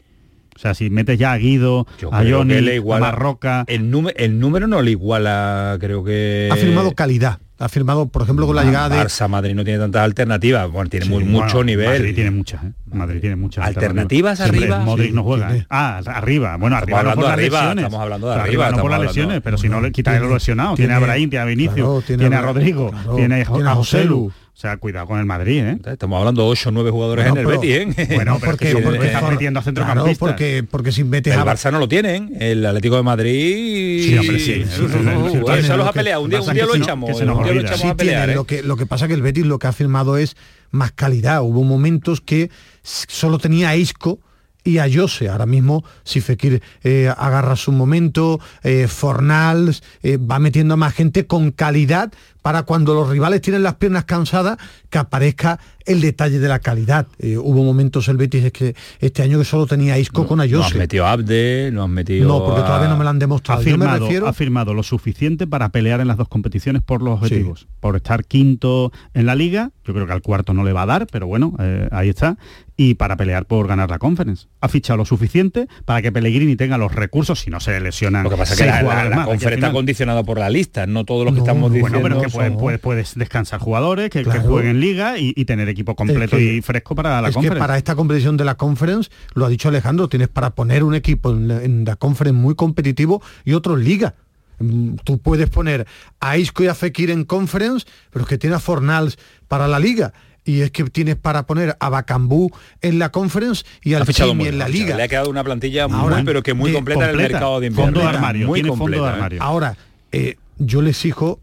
O sea si metes ya a Guido Yo a Johnny a Marroca el, número, el número no le iguala, creo que... Ha firmado calidad. Ha firmado, por ejemplo, con la Ah, llegada de... Barça, Madrid no tiene tantas alternativas. Bueno, tiene muy, mucho nivel. Madrid tiene muchas ¿eh? Madrid tiene muchas alternativas arriba. Modric no juega. Ah, arriba. Bueno, arriba hablando no por arriba, las lesiones. estamos hablando de Pero arriba, no por las estamos lesiones, hablando- pero si no le quitas Tiene- los lesionados. tiene- Tiene a Brahim, tiene a Vinicius, claro, tiene, tiene a a- Rodrigo, claro, tiene, a, tiene a a Joselu. Joselu. O sea, cuidado con el Madrid, ¿eh? Estamos hablando de 8 o 9 jugadores Bueno, en el pero- Betis, ¿eh? Bueno, porque- si porque estás for- metiendo a Claro, centrocampistas. porque, porque si metes El a Barça no lo tienen, el Atlético de Madrid. Sí, hombre, sí. Uh, Eso los lo ha peleado. Un día, un día lo echamos. que se nos un día lo echamos Sí a pelear. tiene, ¿eh? lo, que, lo que pasa que el Betis lo que ha firmado es más calidad. Hubo momentos que solo tenía a Isco y a Jose. Ahora mismo, si Fekir eh, agarra su momento, eh, Fornals eh, va metiendo a más gente con calidad para cuando los rivales tienen las piernas cansadas, que aparezca el detalle de la calidad. Eh, hubo momentos el Betis es que este año que solo tenía Isco con a No has metido a Abde, no has metido. No, porque a- todavía no me lo han Ha demostrado. Me firmado, refiero ha firmado lo suficiente para pelear en las dos competiciones por los objetivos. Por estar quinto en la liga, yo creo que al cuarto no le va a dar, pero bueno, eh, ahí está. Y para pelear por ganar la conference. Ha fichado lo suficiente para que Pellegrini tenga los recursos, si no se lesionan. Lo que pasa es que la, la, conferencia está condicionada por la lista, no todos los que No, estamos bueno, diciendo. Bueno, pero que puedes, son- puedes- puedes descansar jugadores, que, que Claro. jueguen en liga y, y tener equipo completo que- y fresco para la es conference. que para esta competición de la conference, lo ha dicho Alejandro, tienes para poner un equipo en la, en la conference muy competitivo y otro en liga. Mm, Tú puedes poner a Isco y a Fekir en conference, pero es que tiene a Fornals para la liga. Y es que tienes para poner a Bacambú en la conference y al Chimi en la liga. Le ha quedado una plantilla Ahora, muy, pero que muy de- completa en el completa. mercado de invierno. Fondo de armario, muy tiene fondo de completa, ¿eh? armario. Ahora, eh, yo le exijo,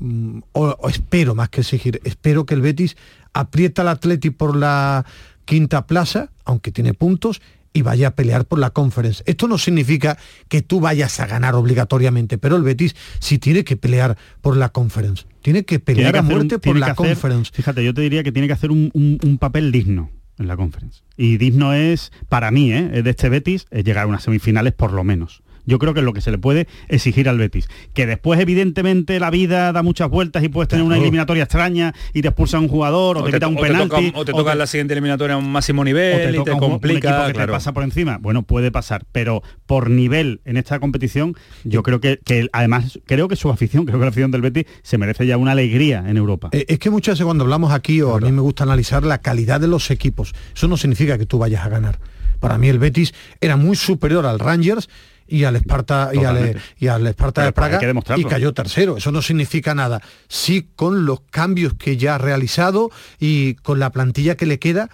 mm, o, o espero más que exigir, espero que el Betis aprieta al Atleti por la quinta plaza, aunque tiene puntos, y vaya a pelear por la conference. Esto no significa que tú vayas a ganar obligatoriamente, pero el Betis sí tiene que pelear por la conference. Tiene que Tiene pelear que a un- muerte por tiene la hacer- conference. Fíjate, yo te diría que tiene que hacer un, un- un papel digno en la conference. Y digno es, para mí, ¿eh? de este Betis, es llegar a unas semifinales por lo menos. Yo creo que es lo que se le puede exigir al Betis. Que después, evidentemente, la vida da muchas vueltas y puedes tener una eliminatoria extraña y te expulsa un jugador o, O te quita un o te penalti. toca, o te toca en la siguiente eliminatoria a un máximo o nivel te y te un, un complica. equipo que claro. te pasa por encima. Bueno, puede pasar, pero por nivel en esta competición, yo creo que, que además, creo que su afición, creo que la afición del Betis se merece ya una alegría en Europa. Eh, Es que muchas veces cuando hablamos aquí, o a mí me gusta analizar la calidad de los equipos, eso no significa que tú vayas a ganar. Para mí el Betis era muy superior al Rangers y al Esparta y al, y al Esparta Pero de Praga y cayó tercero. Eso no significa nada. Sí con los cambios que ya ha realizado y con la plantilla que le queda,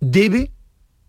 debe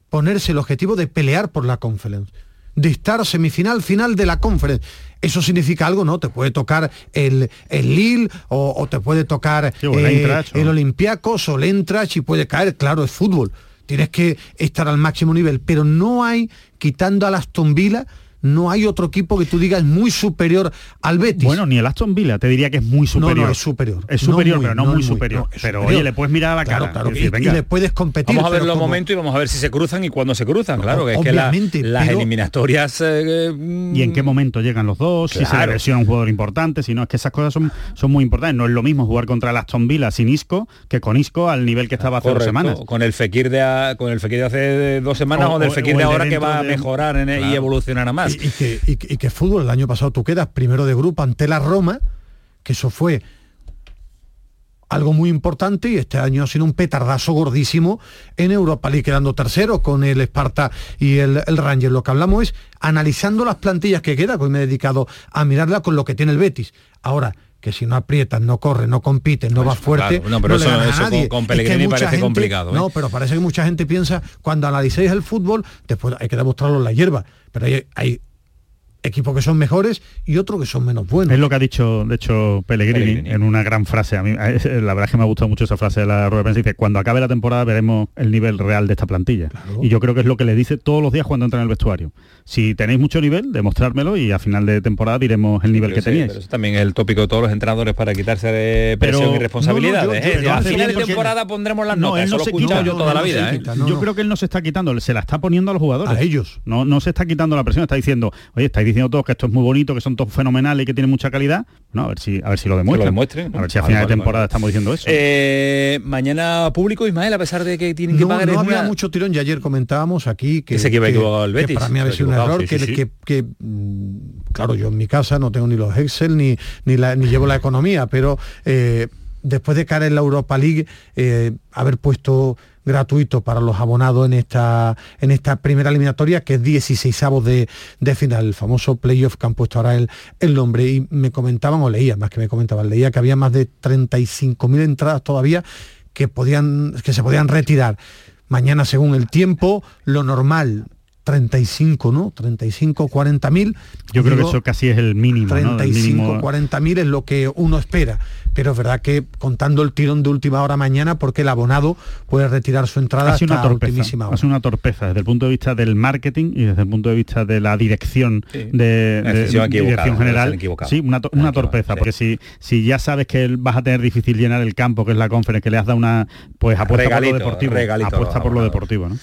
ponerse el objetivo de pelear por la conference de estar semifinal final de la conference. Eso significa algo no te puede tocar el, el Lille o, o te puede tocar Sí, el eh, el Olympiacos o el Eintracht y puede caer claro es fútbol. Tienes que estar al máximo nivel pero no hay quitando al Aston Villa no hay otro equipo que tú digas muy superior al Betis Bueno, ni el Aston Villa te diría que es muy superior. no, es superior. Es No superior, muy, pero no, no muy superior. pero superior. oye, le puedes mirar a la Claro, cara. claro, y decir, y- le puedes competir Vamos a ver los como- momentos y vamos a ver si se cruzan y cuándo se cruzan, claro, que es que la- las pero- eliminatorias... eh, mm, y en qué momento llegan los dos, si se lesiona un jugador importante, si no, es que esas cosas son, son muy importantes. No es lo mismo jugar contra el Aston Villa sin Isco que con Isco al nivel que estaba hace correcto, dos semanas. Con el Fekir de a- con el Fekir de hace dos semanas O- o, del Fekir o de ahora que va a mejorar y evolucionar a más. Y, que, y que- fútbol, el año pasado tú quedas primero de grupo ante la Roma, que eso fue algo muy importante y este año ha sido un petardazo gordísimo en Europa League, quedando tercero con el Esparta y el, el Ranger. Lo que hablamos es analizando las plantillas que queda, que hoy me he dedicado a mirarla con lo que tiene el Betis. Ahora, que si no aprietas, no corre, no compite, no vas fuerte, claro. No, pero le eso- eso con- nadie. con Es que Pellegrini mucha parece complicado, ¿eh? No, pero parece que mucha gente piensa, cuando analicéis el fútbol, después hay que demostrarlo en la hierba, pero hay, hay equipos que son mejores y otros que son menos buenos. Es lo que ha dicho, de hecho, Pellegrini, Pellegrini. en una gran frase. A mí, eh, la verdad es que me ha gustado mucho esa frase de la rueda de prensa. Dice, cuando acabe la temporada veremos el nivel real de esta plantilla. Y yo creo que es lo que le dice todos los días cuando entra en el vestuario. Si tenéis mucho nivel, demostrármelo y a final de temporada diremos el nivel Pero que teníais. pero eso también es el tópico de todos los entrenadores para quitarse de Pero- presión y responsabilidades. no, yo- ¿eh? yo- Ya yo a final de temporada pondremos las No, notas. él no se quita, yo toda no, la vida. ¿eh? yo creo que él no se está quitando, se la está poniendo a los jugadores. A ellos. No, no se está quitando la presión, está diciendo, oye, estáis diciendo todos que esto es muy bonito, que son todos fenomenales y que tienen mucha calidad. No, a ver si, a ver si lo demuestran. demuestren, ¿no? A ver si a Vale, final vale, de temporada vale. estamos diciendo eso. Eh, mañana público, Ismael, a pesar de que tienen que No, pagar no había una- mucho tirón y ayer comentábamos aquí que, Que equivocado el que Betis. para mí había sido un error sí, que, sí, sí. que- que, mm, claro yo en mi casa no tengo ni los Excel ni, ni, la- ni llevo la economía pero eh, después de caer en la Europa League, eh, haber puesto gratuito para los abonados en esta, en esta primera eliminatoria, que es 16 de, de final, el famoso playoff que han puesto ahora el, el nombre. Y me comentaban, o leía, más que me comentaban, leía que había más de 35.000 entradas todavía que, podían, que se podían retirar. Mañana, según el tiempo, lo normal, 35, ¿no? 35, 40 mil. Yo creo que eso casi es el mínimo. 35, ¿no? 40 mil es lo que uno espera. Pero es verdad que contando el tirón de última hora mañana, porque el abonado puede retirar su entrada Hace hasta una torpeza, ultimísima hora. hace una torpeza desde el punto de vista del marketing y desde el punto de vista de la dirección Sí. de, dirección general. Sí, una, to- una torpeza, porque si, si ya sabes que vas a tener difícil llenar el campo, que es la conferencia, que le has dado una, pues apuesta Regalito, por lo deportivo. regalito a los apuesta por lo deportivo, ¿no?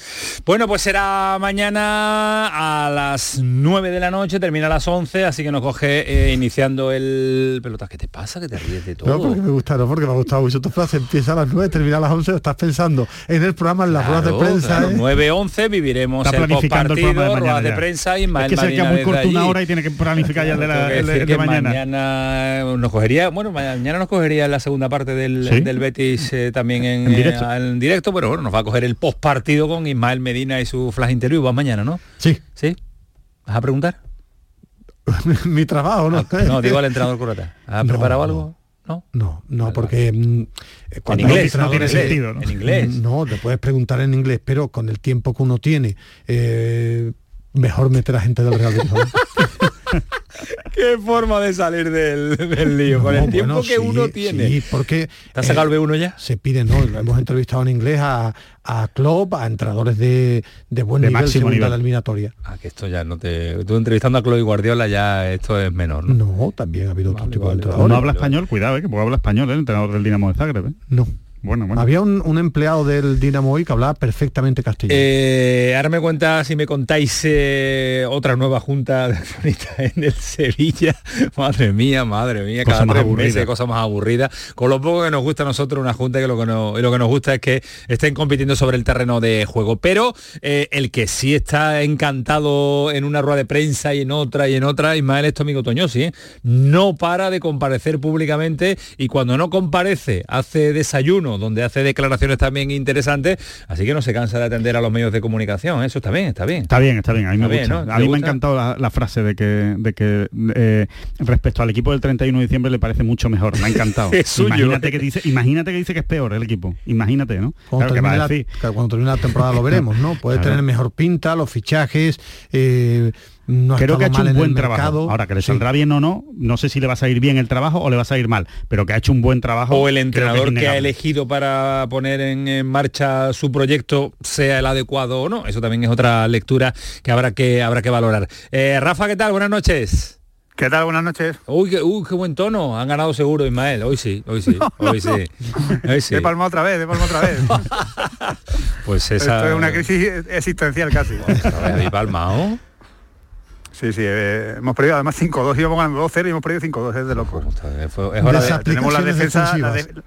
Bueno, pues será mañana a las 9 de la noche, termina a las 11, así que nos coge eh, iniciando el pelotas. ¿Qué te pasa? Que te ríes de todo. No, porque me gusta, no, porque me ha gustado mucho tu frase. Empieza a las 9, termina a las 11, estás pensando en el programa, en las ruedas de Claro, prensa. claro, ¿eh? 9-11 viviremos Está el planificando el programa de mañana ruedas de prensa y Ismael Es que se queda muy corto una hora y tiene que planificar ya el de, la, el el de mañana. mañana nos cogería, bueno, mañana nos cogería la segunda parte del, ¿Sí? del Betis eh, también en, En directo. eh, en directo, pero bueno, nos va a coger el postpartido con Ismael Medina y su flash interview. Va mañana, ¿no? Sí. ¿Sí? ¿Vas a preguntar? Mi trabajo, ¿no? Ah, No, digo al entrenador Curata. ¿Has No, preparado no. algo? ¿No? No, no, porque mm, eh, cuando inglés, el no tiene sentido, ¿no? En inglés. No, te puedes preguntar en inglés, pero con el tiempo que uno tiene, eh, mejor meter a gente del Real. Qué forma de salir del, del lío, con el tiempo bueno, que sí, uno tiene. Sí, porque... ¿Te has sacado el B1 ya? Se pide, ¿no? Hemos entrevistado en inglés a, a Klopp, a entrenadores de, de buen De nivel máximo nivel. la eliminatoria. Ah, que esto ya no te... Tú entrevistando a Chloe Guardiola ya esto es menor, ¿no? No, también ha habido otro tipo de entrenadores. No habla español, cuidado, eh, que porque habla español, ¿eh? el entrenador del Dinamo de Zagreb. ¿eh? No. Bueno, bueno. Había un, un empleado del Dinamo hoy que hablaba perfectamente castellano. Eh, ahora me cuenta si me contáis eh, otra nueva junta de accionistas en el Sevilla. Madre mía, madre mía, Cosa cada más tres aburrida. meses, cosa más aburrida. Con lo poco que nos gusta a nosotros una junta que lo que, no- lo que nos gusta es que estén compitiendo sobre el terreno de juego. Pero eh, el que sí está encantado en una rueda de prensa y en otra y en otra, Ismael es tu amigo Toñosi, no para de comparecer públicamente y cuando no comparece hace desayuno, donde hace declaraciones también interesantes, así que no se cansa de atender a los medios de comunicación, eso está bien, está bien. Está bien, está bien, a mí me bien, gusta. ¿no? A ¿Te mí me ha encantado la, la frase de que, de que eh, respecto al equipo del 31 de diciembre le parece mucho mejor. Me ha encantado. Es suyo. Imagínate que dice, imagínate que dice que es peor el equipo. Imagínate, ¿no? Cuando, Claro, termine la, claro, cuando termine la temporada lo veremos, ¿no? Puede Claro. tener mejor pinta, los fichajes, eh, no ha Creo que ha hecho un en buen trabajo. mercado. Ahora que le Sí. saldrá bien o no, no sé si le va a salir bien el trabajo o le va a salir mal, pero que ha hecho un buen trabajo. o el entrenador que, ha elegido para poner en, en marcha su proyecto sea el adecuado o no. Eso también es otra lectura que habrá que, habrá que valorar. Eh, Rafa, ¿qué tal? Buenas noches. ¿Qué tal? Buenas noches. Uy qué, uy, qué buen tono. Han ganado seguro, Ismael. Hoy sí, hoy sí, hoy sí. Hoy sí. De palma otra vez, de palma otra vez. Pues esa... Esto es una crisis existencial casi. Habéis palmado. Sí, sí, eh, hemos perdido además 5-2, íbamos ganando 2-0 y hemos perdido 5-2, es de loco. Es hora de- tenemos la defensa, la de-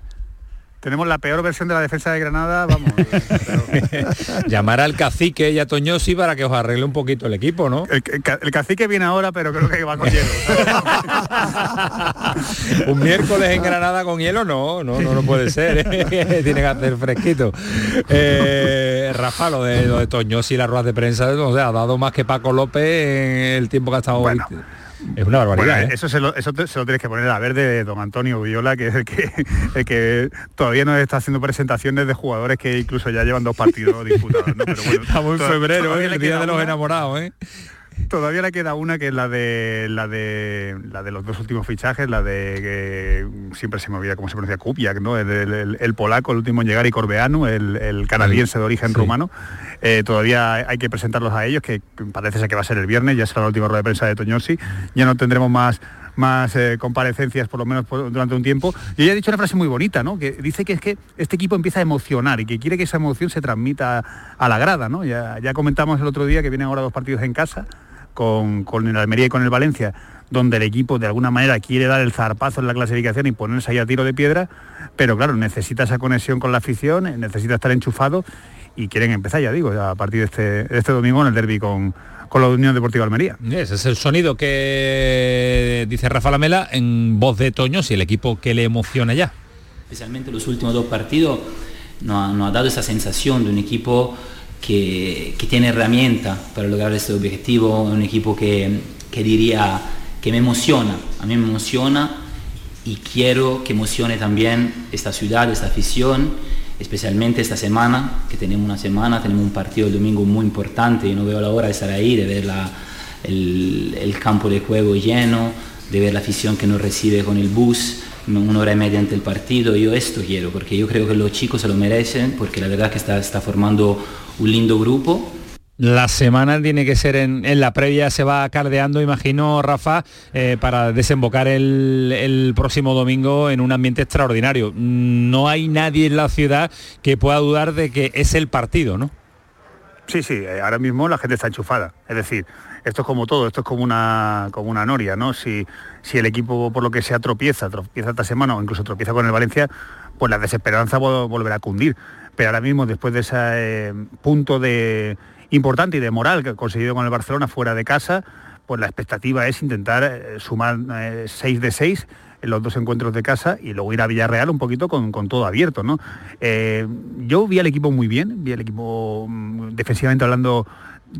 tenemos la peor versión de la defensa de Granada, vamos. Llamar al cacique y a Toñosi para que os arregle un poquito el equipo, ¿no? El, el cacique viene ahora, pero creo que va con hielo. Un miércoles en Granada con hielo, no, no, no, no puede ser. ¿eh? Tiene que hacer fresquito. Eh, Rafa, lo de, lo de Toñosi y las ruedas de prensa, o sea, ha dado más que Paco López en el tiempo que ha estado hoy. Es una barbaridad, Bueno, ¿eh? eso, se lo, eso te- se lo tienes que poner a ver de don Antonio Viola, que es el que, el que todavía nos está haciendo presentaciones de jugadores que incluso ya llevan dos partidos disputados. ¿no? Pero bueno, Estamos en febrero, ¿eh? el día de los enamorados, ¿eh? Todavía le queda una que es la de la de la de los dos últimos fichajes, la de que siempre se me olvida cómo se pronuncia Kupiak, ¿no? El, el- el polaco, el último en llegar y Corbeanu, el, el canadiense de origen Sí. rumano. Eh, todavía hay que presentarlos a ellos, que parece ser que va a ser el viernes, ya será la última rueda de prensa de Toñosi. Ya no tendremos más más eh, comparecencias por lo menos durante un tiempo. Y ella ha dicho una frase muy bonita, ¿no? Que dice que es que este equipo empieza a emocionar y que quiere que esa emoción se transmita a la grada, ¿no? Ya, ya comentamos el otro día que vienen ahora dos partidos en casa con, con el Almería y con el Valencia, donde el equipo de alguna manera quiere dar el zarpazo en la clasificación y ponerse ahí a tiro de piedra, pero claro, necesita esa conexión con la afición, eh, necesita estar enchufado y quieren empezar, ya digo, ya a partir de este, de este domingo en el derby con, con la Unión Deportiva Almería. Ese es el sonido que dice Rafa Lamela en voz de Toño, si el equipo que le emociona ya. especialmente los últimos dos partidos, nos ha, nos ha dado esa sensación de un equipo que, que tiene herramientas para lograr este objetivo, un equipo que, que diría que me emociona, a mí me emociona y quiero que emocione también esta ciudad, esta afición, especialmente esta semana, que tenemos una semana, tenemos un partido el domingo muy importante, y no veo la hora de estar ahí, de ver la, el, el campo de juego lleno, de ver la afición que nos recibe con el bus, una hora y media antes del partido, yo esto quiero, porque yo creo que los chicos se lo merecen, porque la verdad que está, está formando un lindo grupo. La semana tiene que ser en, la previa, se va cardeando, imagino, Rafa, eh, para desembocar el, el, próximo domingo en un ambiente extraordinario. No hay nadie en la ciudad que pueda dudar de que es el partido, ¿no? Sí, sí, eh, ahora mismo la gente está enchufada. Es decir, esto es como todo, esto es como una, como una noria, ¿no? Si, si el equipo por lo que sea tropieza, tropieza esta semana o incluso tropieza con el Valencia, pues la desesperanza volverá a cundir. Pero ahora mismo, después de ese eh, punto de importante y de moral que ha conseguido con el Barcelona fuera de casa, pues la expectativa es intentar eh, sumar 6 de 6 en los dos encuentros de casa y luego ir a Villarreal un poquito con, con todo abierto. ¿no? Eh, yo vi al equipo muy bien, vi al equipo mm, defensivamente hablando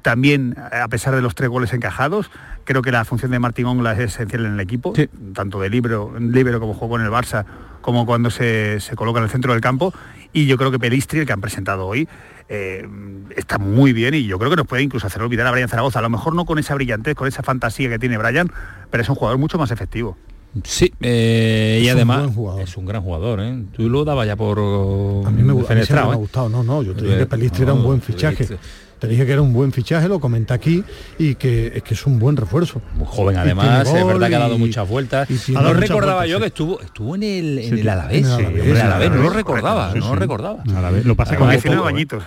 también, a pesar de los tres goles encajados, creo que la función de Martín Ongla es esencial en el equipo, sí. tanto de libro, libro como juego en el Barça, como cuando se, se, coloca en el centro del campo. Y yo creo que Pelistri, el que han presentado hoy, eh, está muy bien y yo creo que nos puede incluso hacer olvidar a Brian Zaragoza. A lo mejor no con esa brillantez, con esa fantasía que tiene Brian, pero es un jugador mucho más efectivo. Sí, eh, y además es un gran jugador. ¿eh? Tú lo dabas ya por a mí me, a mí me ha ¿eh? gustado, no, no, yo te dije que Pelistri era un buen fichaje. Te dije que era un buen fichaje, lo comenté aquí y que es que es un buen refuerzo. Muy joven además, es verdad que ha dado muchas vueltas. No recordaba vueltas, yo sí. que estuvo estuvo en el, en sí, el Alavés, en el no lo recordaba, no lo recordaba. Lo pasa con 19 bañitos.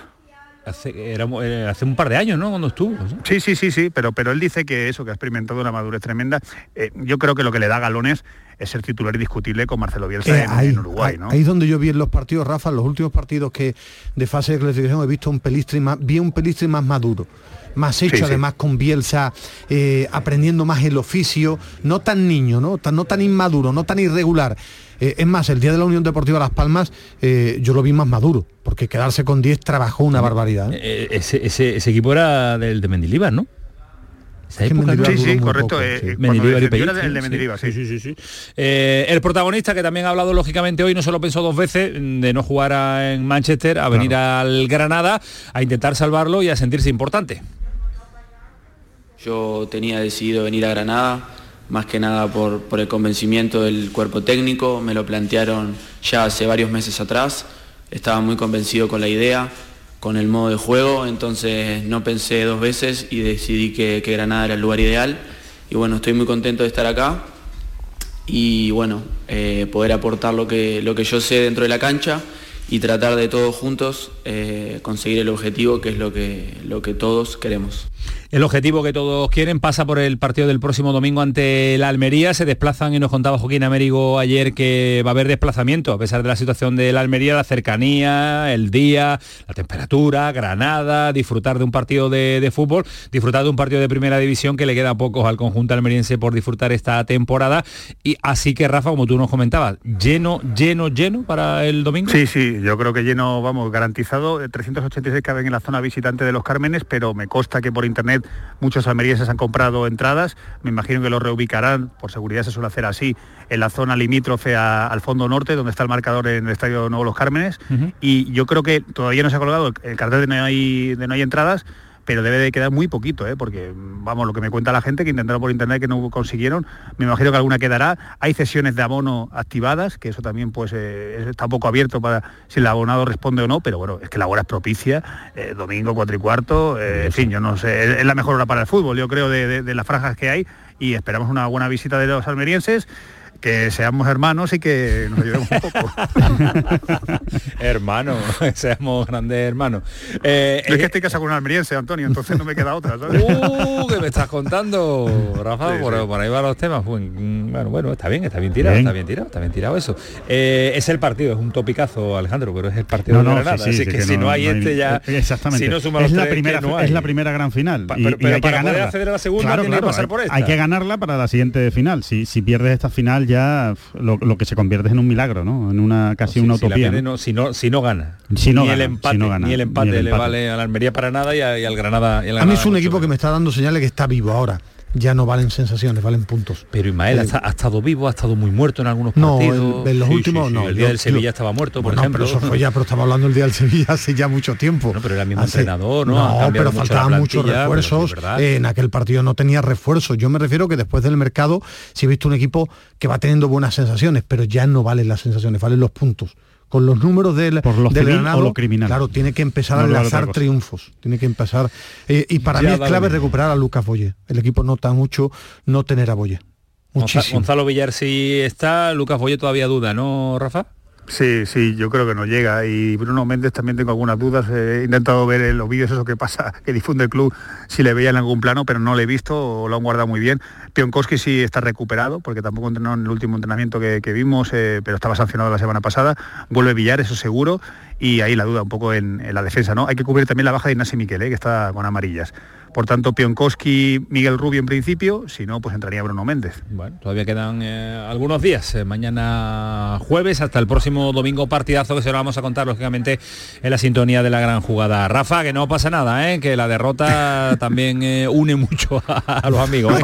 Hace, era, hace, un par de años, ¿no? Cuando estuvo. ¿sí? sí, sí, sí, sí, pero, pero él dice que eso, que ha experimentado una madurez tremenda. Eh, yo creo que lo que le da galones es ser titular indiscutible con Marcelo Bielsa eh, en, ahí, en, Uruguay, ¿no? Ahí es donde yo vi en los partidos, Rafa, en los últimos partidos que de fase de clasificación he visto un pelistri más, vi un pelistri más maduro más hecho, sí, además con Bielsa, eh, aprendiendo más el oficio, no tan niño, ¿no? Tan, no tan inmaduro, no tan irregular. Eh, es más, el día de la Unión Deportiva Las Palmas eh, yo lo vi más maduro, porque quedarse con 10 trabajó una barbaridad. Ese, ese, ese, equipo era del de Mendilibar, ¿no? Sí, sí, correcto. Poco, eh, sí. Mendilibar y Pellic, el de Mendilibar, sí. sí, sí, sí eh, el protagonista que también ha hablado lógicamente hoy no se lo pensó dos veces de no jugar a, en Manchester, a venir claro. al Granada, a intentar salvarlo y a sentirse importante. Yo tenía decidido venir a Granada más que nada por, por, el convencimiento del cuerpo técnico, me lo plantearon ya hace varios meses atrás, estaba muy convencido con la idea, con el modo de juego, entonces no pensé dos veces y decidí que, Granada era el lugar ideal. Y bueno, estoy muy contento de estar acá y bueno, eh, poder aportar lo que, lo que yo sé dentro de la cancha y tratar de todos juntos eh, conseguir el objetivo que es lo que, lo que todos queremos. El objetivo que todos quieren pasa por el partido del próximo domingo ante la Almería. Se desplazan y nos contaba Joaquín Américo ayer que va a haber desplazamiento a pesar de la situación de la Almería, la cercanía, el día, la temperatura, Granada, disfrutar de un partido de, de fútbol, disfrutar de un partido de primera división que le queda pocos al conjunto almeriense por disfrutar esta temporada. Y así que Rafa, como tú nos comentabas, lleno, lleno, lleno para el domingo. Sí, sí, yo creo que lleno, vamos, garantizado. 386 caben en la zona visitante de los Cármenes, pero me consta que por internet muchos almerienses han comprado entradas, me imagino que lo reubicarán, por seguridad se suele hacer así, en la zona limítrofe a, al fondo norte, donde está el marcador en el Estadio Nuevo Los Cármenes, uh -huh. y yo creo que todavía no se ha colgado el cartel de no hay, de no hay entradas, pero debe de quedar muy poquito, ¿eh? porque vamos, lo que me cuenta la gente que intentaron por internet que no consiguieron, me imagino que alguna quedará. Hay sesiones de abono activadas, que eso también pues eh, está un poco abierto para si el abonado responde o no, pero bueno, es que la hora es propicia, eh, domingo cuatro y cuarto, eh, en fin, yo no sé, es, es, la mejor hora para el fútbol, yo creo, de, de, de las franjas que hay y esperamos una buena visita de los almerienses que seamos hermanos y que nos ayudemos un poco. hermanos, seamos grandes hermanos. Eh, es que estoy casado con un almeriense, Antonio, entonces no me queda otra. ¿sabes? Uh, ¿qué me estás contando, Rafa? Sí, por, sí. por, ahí van los temas. Bueno, bueno, está bien, está bien tirado, bien. está bien tirado, está bien tirado eso. Eh, es el partido, es un topicazo, Alejandro, pero es el partido no, de Granada. Sí, así que, que, si no, no hay no este ya. Exactamente. Si no suma es, la tres, primera, no es la primera gran final. Pa, pero, y, para poder acceder a la segunda claro, tiene claro, que pasar hay, por esta. Hay que ganarla para la siguiente final. Si, si pierdes esta final ya lo, lo que se convierte es en un milagro, ¿no? En una casi una Si utopía. pierde, ¿no? no, si, no, si no gana. Si no ni, gana, el empate, si no gana, ni el empate ni el le empate. vale a la Almería para nada y, a- y al Granada. y al A mí Granada es un equipo que me está dando señales que está vivo ahora. Ya no valen sensaciones, valen puntos. Pero Ismael ha, Eh, ha estado vivo, ha estado muy muerto en algunos No, partidos. en- en los Sí, últimos sí, no, El día yo- del Sevilla yo- estaba muerto, por Bueno, ejemplo. pero eso fue ya, pero estamos hablando del día del Sevilla hace ya mucho tiempo. No, pero era el mismo Hace- entrenador, ¿no? No, pero faltaban muchos refuerzos. Eh, en aquel partido no tenía refuerzos. Yo me refiero que después del mercado sí he visto un equipo que va teniendo buenas sensaciones, pero ya no valen las sensaciones, valen los puntos. Con los números del, Por lo del civil o Granado, lo criminal. claro, tiene que empezar No a enlazar cosa. triunfos. Tiene que empezar. eh, y para Ya mí es clave recuperar a Lucas Boye. El equipo nota mucho no tener a Boye. Gonza- Muchísimo. Gonzalo Villar sí está, Lucas Boye todavía duda, ¿no, Rafa? Sí, sí, yo creo que no llega. Y Bruno Méndez también tengo algunas dudas. Eh, He intentado ver en los vídeos eso que pasa, que difunde el club, si le veía en algún plano, pero no le he visto o lo han guardado muy bien. Pionkowski sí está recuperado, porque tampoco entrenó en el último entrenamiento que, vimos, eh, pero estaba sancionado la semana pasada. Vuelve Villar, eso seguro. Y ahí la duda un poco en, la defensa, ¿no? Hay que cubrir también la baja de Ignasi Miquel, eh, que está con amarillas. Por tanto, Pionkowski, Miguel Rubio en principio, si no, pues entraría Bruno Méndez. Bueno, todavía quedan eh, algunos días. Eh, mañana jueves hasta el próximo domingo partidazo que se lo vamos a contar lógicamente en la sintonía de la gran jugada. Rafa, que no pasa nada, ¿eh? que la derrota también eh, une mucho a, a los amigos.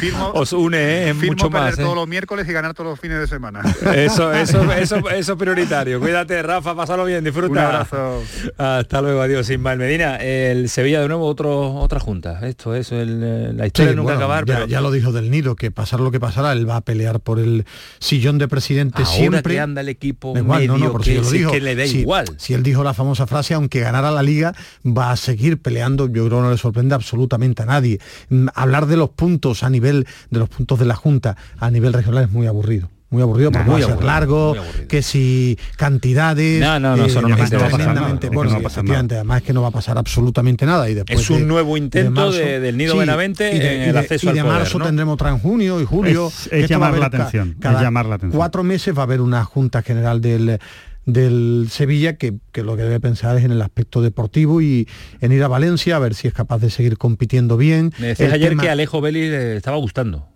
Firmo- Os une. Firmo mucho perder más. todos los miércoles y ganar todos los fines de semana. Eso, eso, eso, eso es prioritario. Cuídate, Rafa, pásalo bien, disfruta. Un abrazo. Hasta luego, adiós, Ismael Medina. El Sevilla de nuevo, otro, otra junta. Esto es el, eh, la historia Sí, nunca bueno, acabar, ya, pero ya lo dijo del Nido, que pasar lo que pasara, él va a pelear por el sillón de presidente ahora siempre. que anda el equipo igual, no, medio no, por que, si lo dijo. que le da Si- igual. Si él dijo la famosa frase, aunque ganara la liga, va a seguir peleando, yo creo que no le sorprende absolutamente a nadie. Mm, Hablar de los puntos a nivel, de los puntos de la Junta a nivel regional es muy aburrido. Muy aburrido porque muy va a ser largo, que si cantidades. No, no, no, eso no nos además interesa tremendamente- nada, es no sí, va a pasar efectivamente, además que no va a pasar absolutamente nada. Y después Es un de- nuevo intento marzo- de- del Nido Benavente y de- en y el de- acceso y al de poder, marzo ¿no? tendremos otra en junio y julio. Es- es llamar la atención, es cada llamar la atención. Cuatro meses va a haber una junta general del del Sevilla que, que lo que debe pensar es en el aspecto deportivo y en ir a Valencia a ver si es capaz de seguir compitiendo bien. Me decías El ayer tema- que Alejo Vélez le estaba gustando.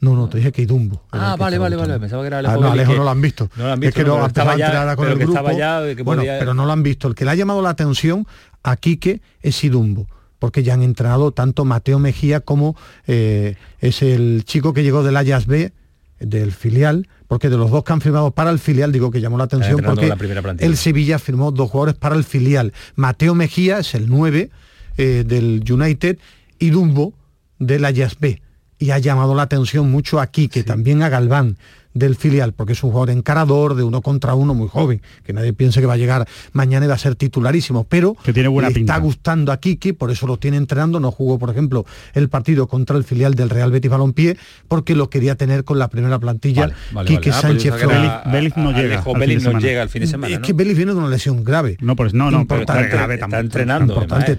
No, no, te dije que Idumbo. Ah, vale, vale, vale. Pensaba que era Alejo Ah, no, Alejo que- no lo han visto. No lo han Es visto, que no, no, estaba ya- con el que grupo. estaba ya, que bueno, pero no lo han visto. El que le ha llamado la atención a Quique es Idumbo, porque ya han entrenado tanto Mateo Mejía como eh, es el chico que llegó del Ayas B, del filial, porque de los dos que han firmado para el filial, digo que llamó la atención porque la el Sevilla firmó dos jugadores para el filial. Mateo Mejía es el 9 eh, del United y Dumbo del Ayas B. Y ha llamado la atención mucho aquí, que también a Galván del filial, porque es un jugador encarador de uno contra uno muy joven, que nadie piense que va a llegar mañana y va a ser titularísimo, pero Que tiene buena le pinta. está gustando a Quique, por eso lo tiene entrenando, no jugó, por ejemplo, el partido contra el filial del Real Betis Balompié, porque lo quería tener con la primera plantilla, Vale, vale, Quique vale. Ah, pues Sánchez Flores. era- Vélez no llega Alejo al de no semana. llega al fin de semana, Es ¿no? que Vélez viene con una lesión grave. No, pues no, no, pero Importante. grave Está entrenando, importante,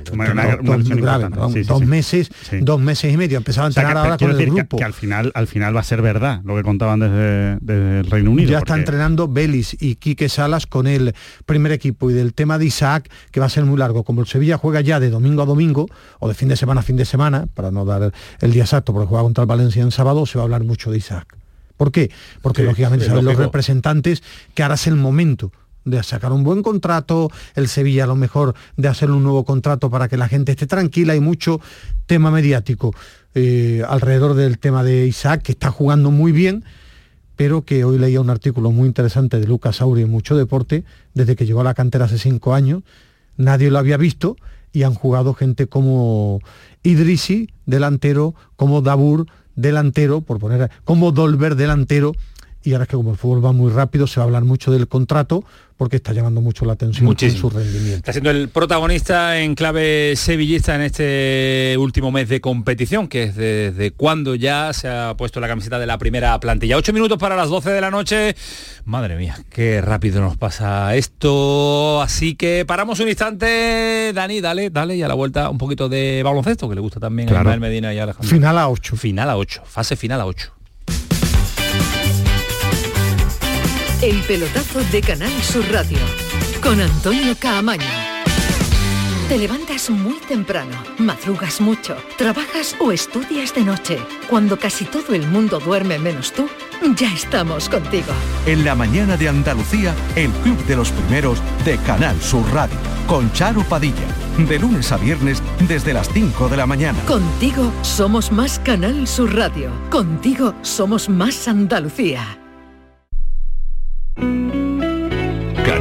dos- meses, Sí. dos meses y medio. Empezaba a O sea, entrenar ahora con el que- grupo. Que, al final al final va a ser verdad lo que contaban desde, desde el Reino Unido. ya está entrenando Belis y Quique Salas con el primer equipo y del tema de Isaac, que va a ser muy largo. Como el Sevilla juega ya de domingo a domingo, o de fin de semana a fin de semana, para no dar el día exacto, porque juega contra el Valencia en sábado, se va a hablar mucho de Isaac. ¿Por qué? Porque Sí, lógicamente saben los representantes que ahora es el momento de sacar un buen contrato, el Sevilla a lo mejor de hacer un nuevo contrato para que la gente esté tranquila, hay mucho tema mediático eh, alrededor del tema de Isaac, que está jugando muy bien, pero que hoy leía un artículo muy interesante de Lucas Auri en Mucho Deporte, desde que llegó a la cantera hace cinco años, nadie lo había visto y han jugado gente como Idrisi, delantero, como Dabur, delantero, por poner, como Dolber, delantero, y ahora es que como el fútbol va muy rápido, se va a hablar mucho del contrato, porque está llamando mucho la atención Muchísimo. con su rendimiento. Está siendo el protagonista en clave sevillista en este último mes de competición, que es desde cuando ya se ha puesto la camiseta de la primera plantilla. Ocho minutos para las 12 de la noche. Madre mía, qué rápido nos pasa esto. Así que paramos un instante. Dani, dale, dale, y a la vuelta un poquito de baloncesto, que le gusta también Claro. a Ismael Medina y a Alejandro. Final a 8. Final a 8, fase final a 8. El pelotazo de Canal Sur Radio con Antonio Caamaño. Te levantas muy temprano, madrugas mucho, trabajas o estudias de noche. Cuando casi todo el mundo duerme menos tú, ya estamos contigo. En la mañana de Andalucía, el Club de los Primeros de Canal Sur Radio, con Charo Padilla, de lunes a viernes desde las 5 de la mañana. Contigo somos más Canal Sur Radio. Contigo somos más Andalucía.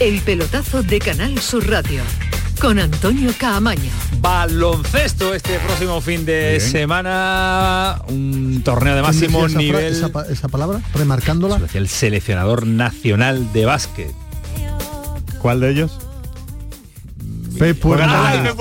El pelotazo de Canal Sur Radio con Antonio Caamaño. Baloncesto este próximo fin de semana, un torneo de máximo ¿Quién decía esa nivel. Esa, pa- esa palabra, remarcándola. El seleccionador nacional de básquet. ¿Cuál de ellos? Hernández.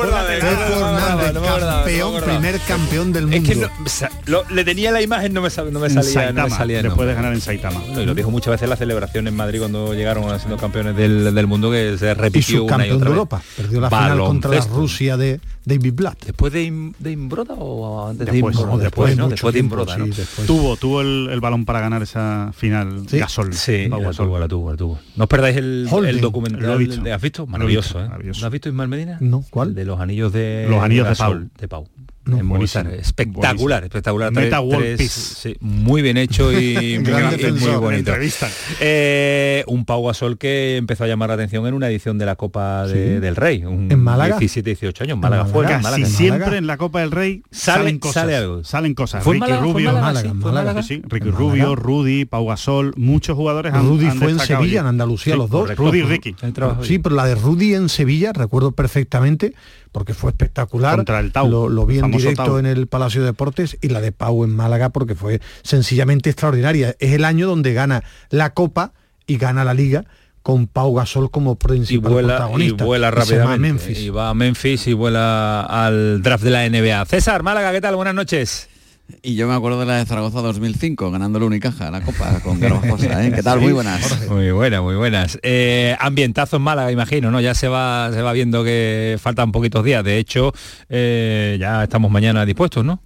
Campeón, primer campeón del mundo. Es que no- sa- lo- le tenía la imagen, no me, no me salía. no me salía después de ganar en Saitama. Bueno, y lo dijo muchas veces en la celebración en Madrid cuando llegaron siendo campeones del, del mundo que se y repitió una y otra de vez. Europa. Perdió la final contra la. Rusia de David Blatt. ¿Después de, Im- de Imbroda o antes Después, de Imbroda? no, después, Después de tiempo, Imbroda, ¿no? sí, después. Tuvo, tuvo el, el balón para ganar esa final Sí. Gasol. Sí, Pau la Gasol. tuvo, la tuvo, la tuvo. No os perdáis el, documental. Lo he visto. de- ¿Has visto? Maravilloso, ¿eh? maravilloso. ¿No has visto Ismael Medina? No, ¿cuál? El de los anillos de Los anillos de Gasol, Pau. de Pau. No, En Movistar. buenísimo, espectacular, espectacular. Meta Tres- World tres- sí, muy bien hecho y, muy, y muy bonito. Eh, un Pau Gasol que empezó a llamar la atención en una edición de la Copa de- Sí. del Rey. Un ¿En Málaga? 17, 18 años. Málaga En fue. Málaga. en Casi Málaga. siempre en la Copa del Rey Sale- salen cosas. sale algo. Salen cosas. ¿Fue Ricky? ¿Fue Rubio. Málaga? Málaga, Sí, fue Ricky Rubio. Rudy, Pau Gasol, muchos jugadores han Rudy han fue en Sevilla, en Andalucía, los dos. Rudy y Ricky. Sí, pero la de Rudy en Sevilla, recuerdo perfectamente, porque fue espectacular. Contra el Tau, Lo, lo vi en directo Tau. en el Palacio de Deportes y la de Pau en Málaga porque fue sencillamente extraordinaria. Es el año donde gana la Copa y gana la Liga con Pau Gasol como y principal vuela, y protagonista. vuela Y se va a rápidamente. Y va a Memphis y vuela al draft de la NBA. César, Málaga, ¿qué tal? Buenas noches. Y yo me acuerdo de la de Zaragoza 2005, ganando la Unicaja, la Copa con Garbajosa, ¿eh? ¿Qué tal? Muy buenas. Muy buenas, muy buenas. Eh, ambientazo en Málaga, imagino, ¿no? Ya se va, se va viendo que faltan poquitos días. De hecho, eh, ya estamos mañana dispuestos, ¿no?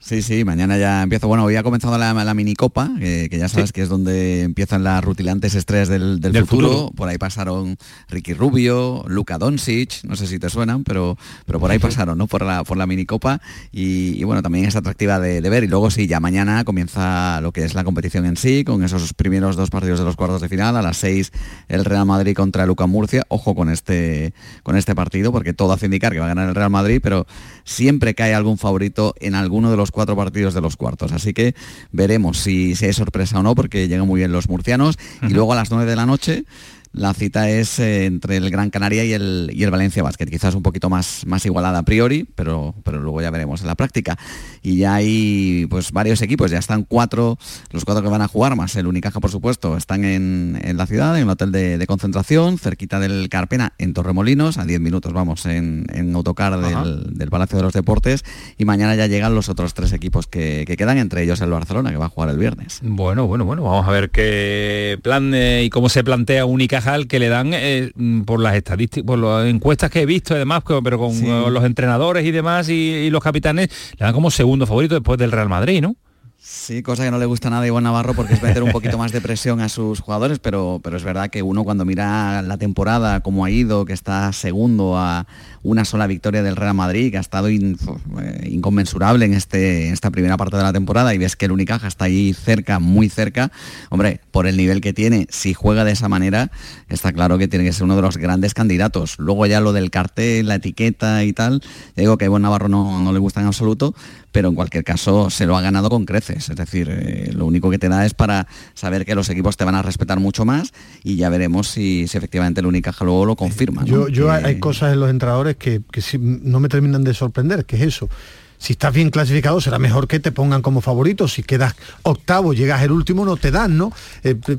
Sí, sí, mañana ya empiezo. Bueno, hoy ha comenzado la, la minicopa, que, que ya sabes que es donde empiezan las rutilantes estrellas del, del Del futuro. futuro. Por ahí pasaron Ricky Rubio, Luka Doncic, no sé si te suenan, pero, pero por ahí pasaron, ¿no? Por la, por la minicopa. Y, y bueno, también es atractiva de, de ver. Y luego sí, ya mañana comienza lo que es la competición en sí, con esos primeros dos partidos de los cuartos de final. A las seis el Real Madrid contra Luca Murcia. Ojo con este, con este partido, porque todo hace indicar que va a ganar el Real Madrid, pero siempre cae algún favorito en alguno de los cuatro partidos de los cuartos. Así que veremos si, si hay sorpresa o no, porque llegan muy bien los murcianos. Y luego a las 9 de la noche la cita es eh, entre el Gran Canaria y el, y el Valencia Basket, quizás un poquito más, más igualada a priori, pero, pero luego ya veremos en la práctica. Y ya hay pues varios equipos, ya están cuatro, los cuatro que van a jugar, más el Unicaja por supuesto, están en, en la ciudad, en el hotel de, de concentración, cerquita del Carpena, en Torremolinos, a 10 minutos vamos en, en autocar del, del Palacio de los Deportes, y mañana ya llegan los otros tres equipos que, que quedan, entre ellos el Barcelona, que va a jugar el viernes. Bueno, bueno, bueno, vamos a ver qué plan eh, y cómo se plantea Unicaja que le dan eh, mm, por las estadísticas, por las encuestas que he visto y demás, pero con Sí. eh, los entrenadores y demás y, y los capitanes, le dan como segundo favorito después del Real Madrid, ¿no? Sí, cosa que no le gusta nada a Iván Navarro porque es meter un poquito más de presión a sus jugadores, pero, pero es verdad que uno cuando mira la temporada, cómo ha ido, que está segundo a una sola victoria del Real Madrid, que ha estado in- eh, inconmensurable en, este, esta primera parte de la temporada y ves que el Unicaja está ahí cerca, muy cerca, hombre, por el nivel que tiene, si juega de esa manera, está claro que tiene que ser uno de los grandes candidatos. Luego ya lo del cartel, la etiqueta y tal, ya digo que a Iván Navarro no, no le gusta en absoluto, pero en cualquier caso se lo ha ganado con creces. Es decir, eh, lo único que te da es para saber que los equipos te van a respetar mucho más y ya veremos si, si efectivamente el Unicaja luego lo confirma. ¿no? Yo, yo Que- hay cosas en los entrenadores que, que no me terminan de sorprender, que es eso. Si estás bien clasificado será mejor que te pongan como favorito. Si quedas octavo, llegas el último, no te dan, ¿no? Eh, eh,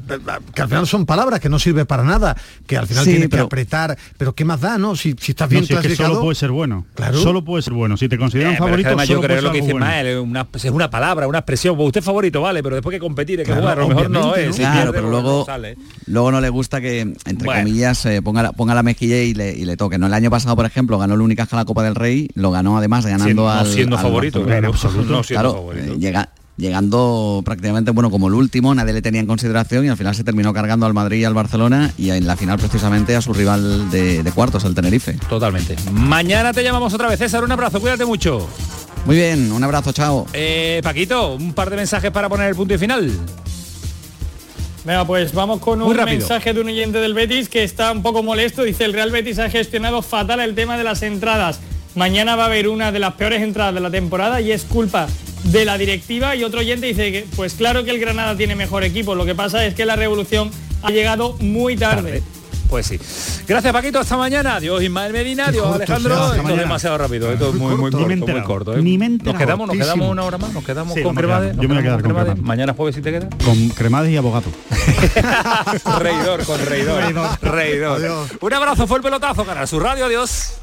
que al final son palabras que no sirven para nada, que al final Sí, tienes pero- que apretar. Pero ¿qué más da, no? Si, si estás No, bien si es que clasificado. solo puede ser bueno. Claro. Solo puede ser bueno. Si te consideran Eh, pero es que favorito, yo creo puede lo que dice bueno. Mael, es una, es una palabra, una expresión. Pues usted es favorito, vale, pero después que competir, que Claro, jugar, a lo mejor no es. Si Claro, pierde, pero pues luego, no sale. luego no le gusta que, entre Bueno. comillas, eh, ponga, la, ponga la mejilla y le, y le toque. No, el año pasado, por ejemplo, ganó el Unicaja la Copa del Rey, lo ganó además ganando Siendo- al... siendo al favorito, claro, no siendo Claro, favorito. eh, llega- llegando prácticamente bueno como el último, nadie le tenía en consideración y al final se terminó cargando al Madrid y al Barcelona y en la final precisamente a su rival de, de cuartos, el Tenerife. Totalmente. Mañana te llamamos otra vez, César, un abrazo, cuídate mucho. Muy bien, un abrazo, chao. Eh, Paquito, un par de mensajes para poner el punto y final. Venga, pues vamos con un mensaje de un oyente del Betis que está un poco molesto. Dice, el Real Betis ha gestionado fatal el tema de las entradas. Mañana va a haber una de las peores entradas de la temporada y es culpa de la directiva. Y otro oyente dice que, pues claro que el Granada tiene mejor equipo. Lo que pasa es que la revolución ha llegado muy tarde. Pues sí. Gracias Paquito, hasta mañana. Adiós Ismael Medina, adiós corto Alejandro. Esto es demasiado rápido, esto es muy, muy, corto, muy corto. ¿eh? ni me he Nos quedamos, nos quedamos una hora más, nos quedamos Sí, con Cremades. Yo me voy a quedamos quedar con Cremades. Mañana jueves si te quedas. Con cremades y abogado. reidor, con reidor. Reidor. reidor. Un abrazo, fue el pelotazo, cara. Su radio, adiós.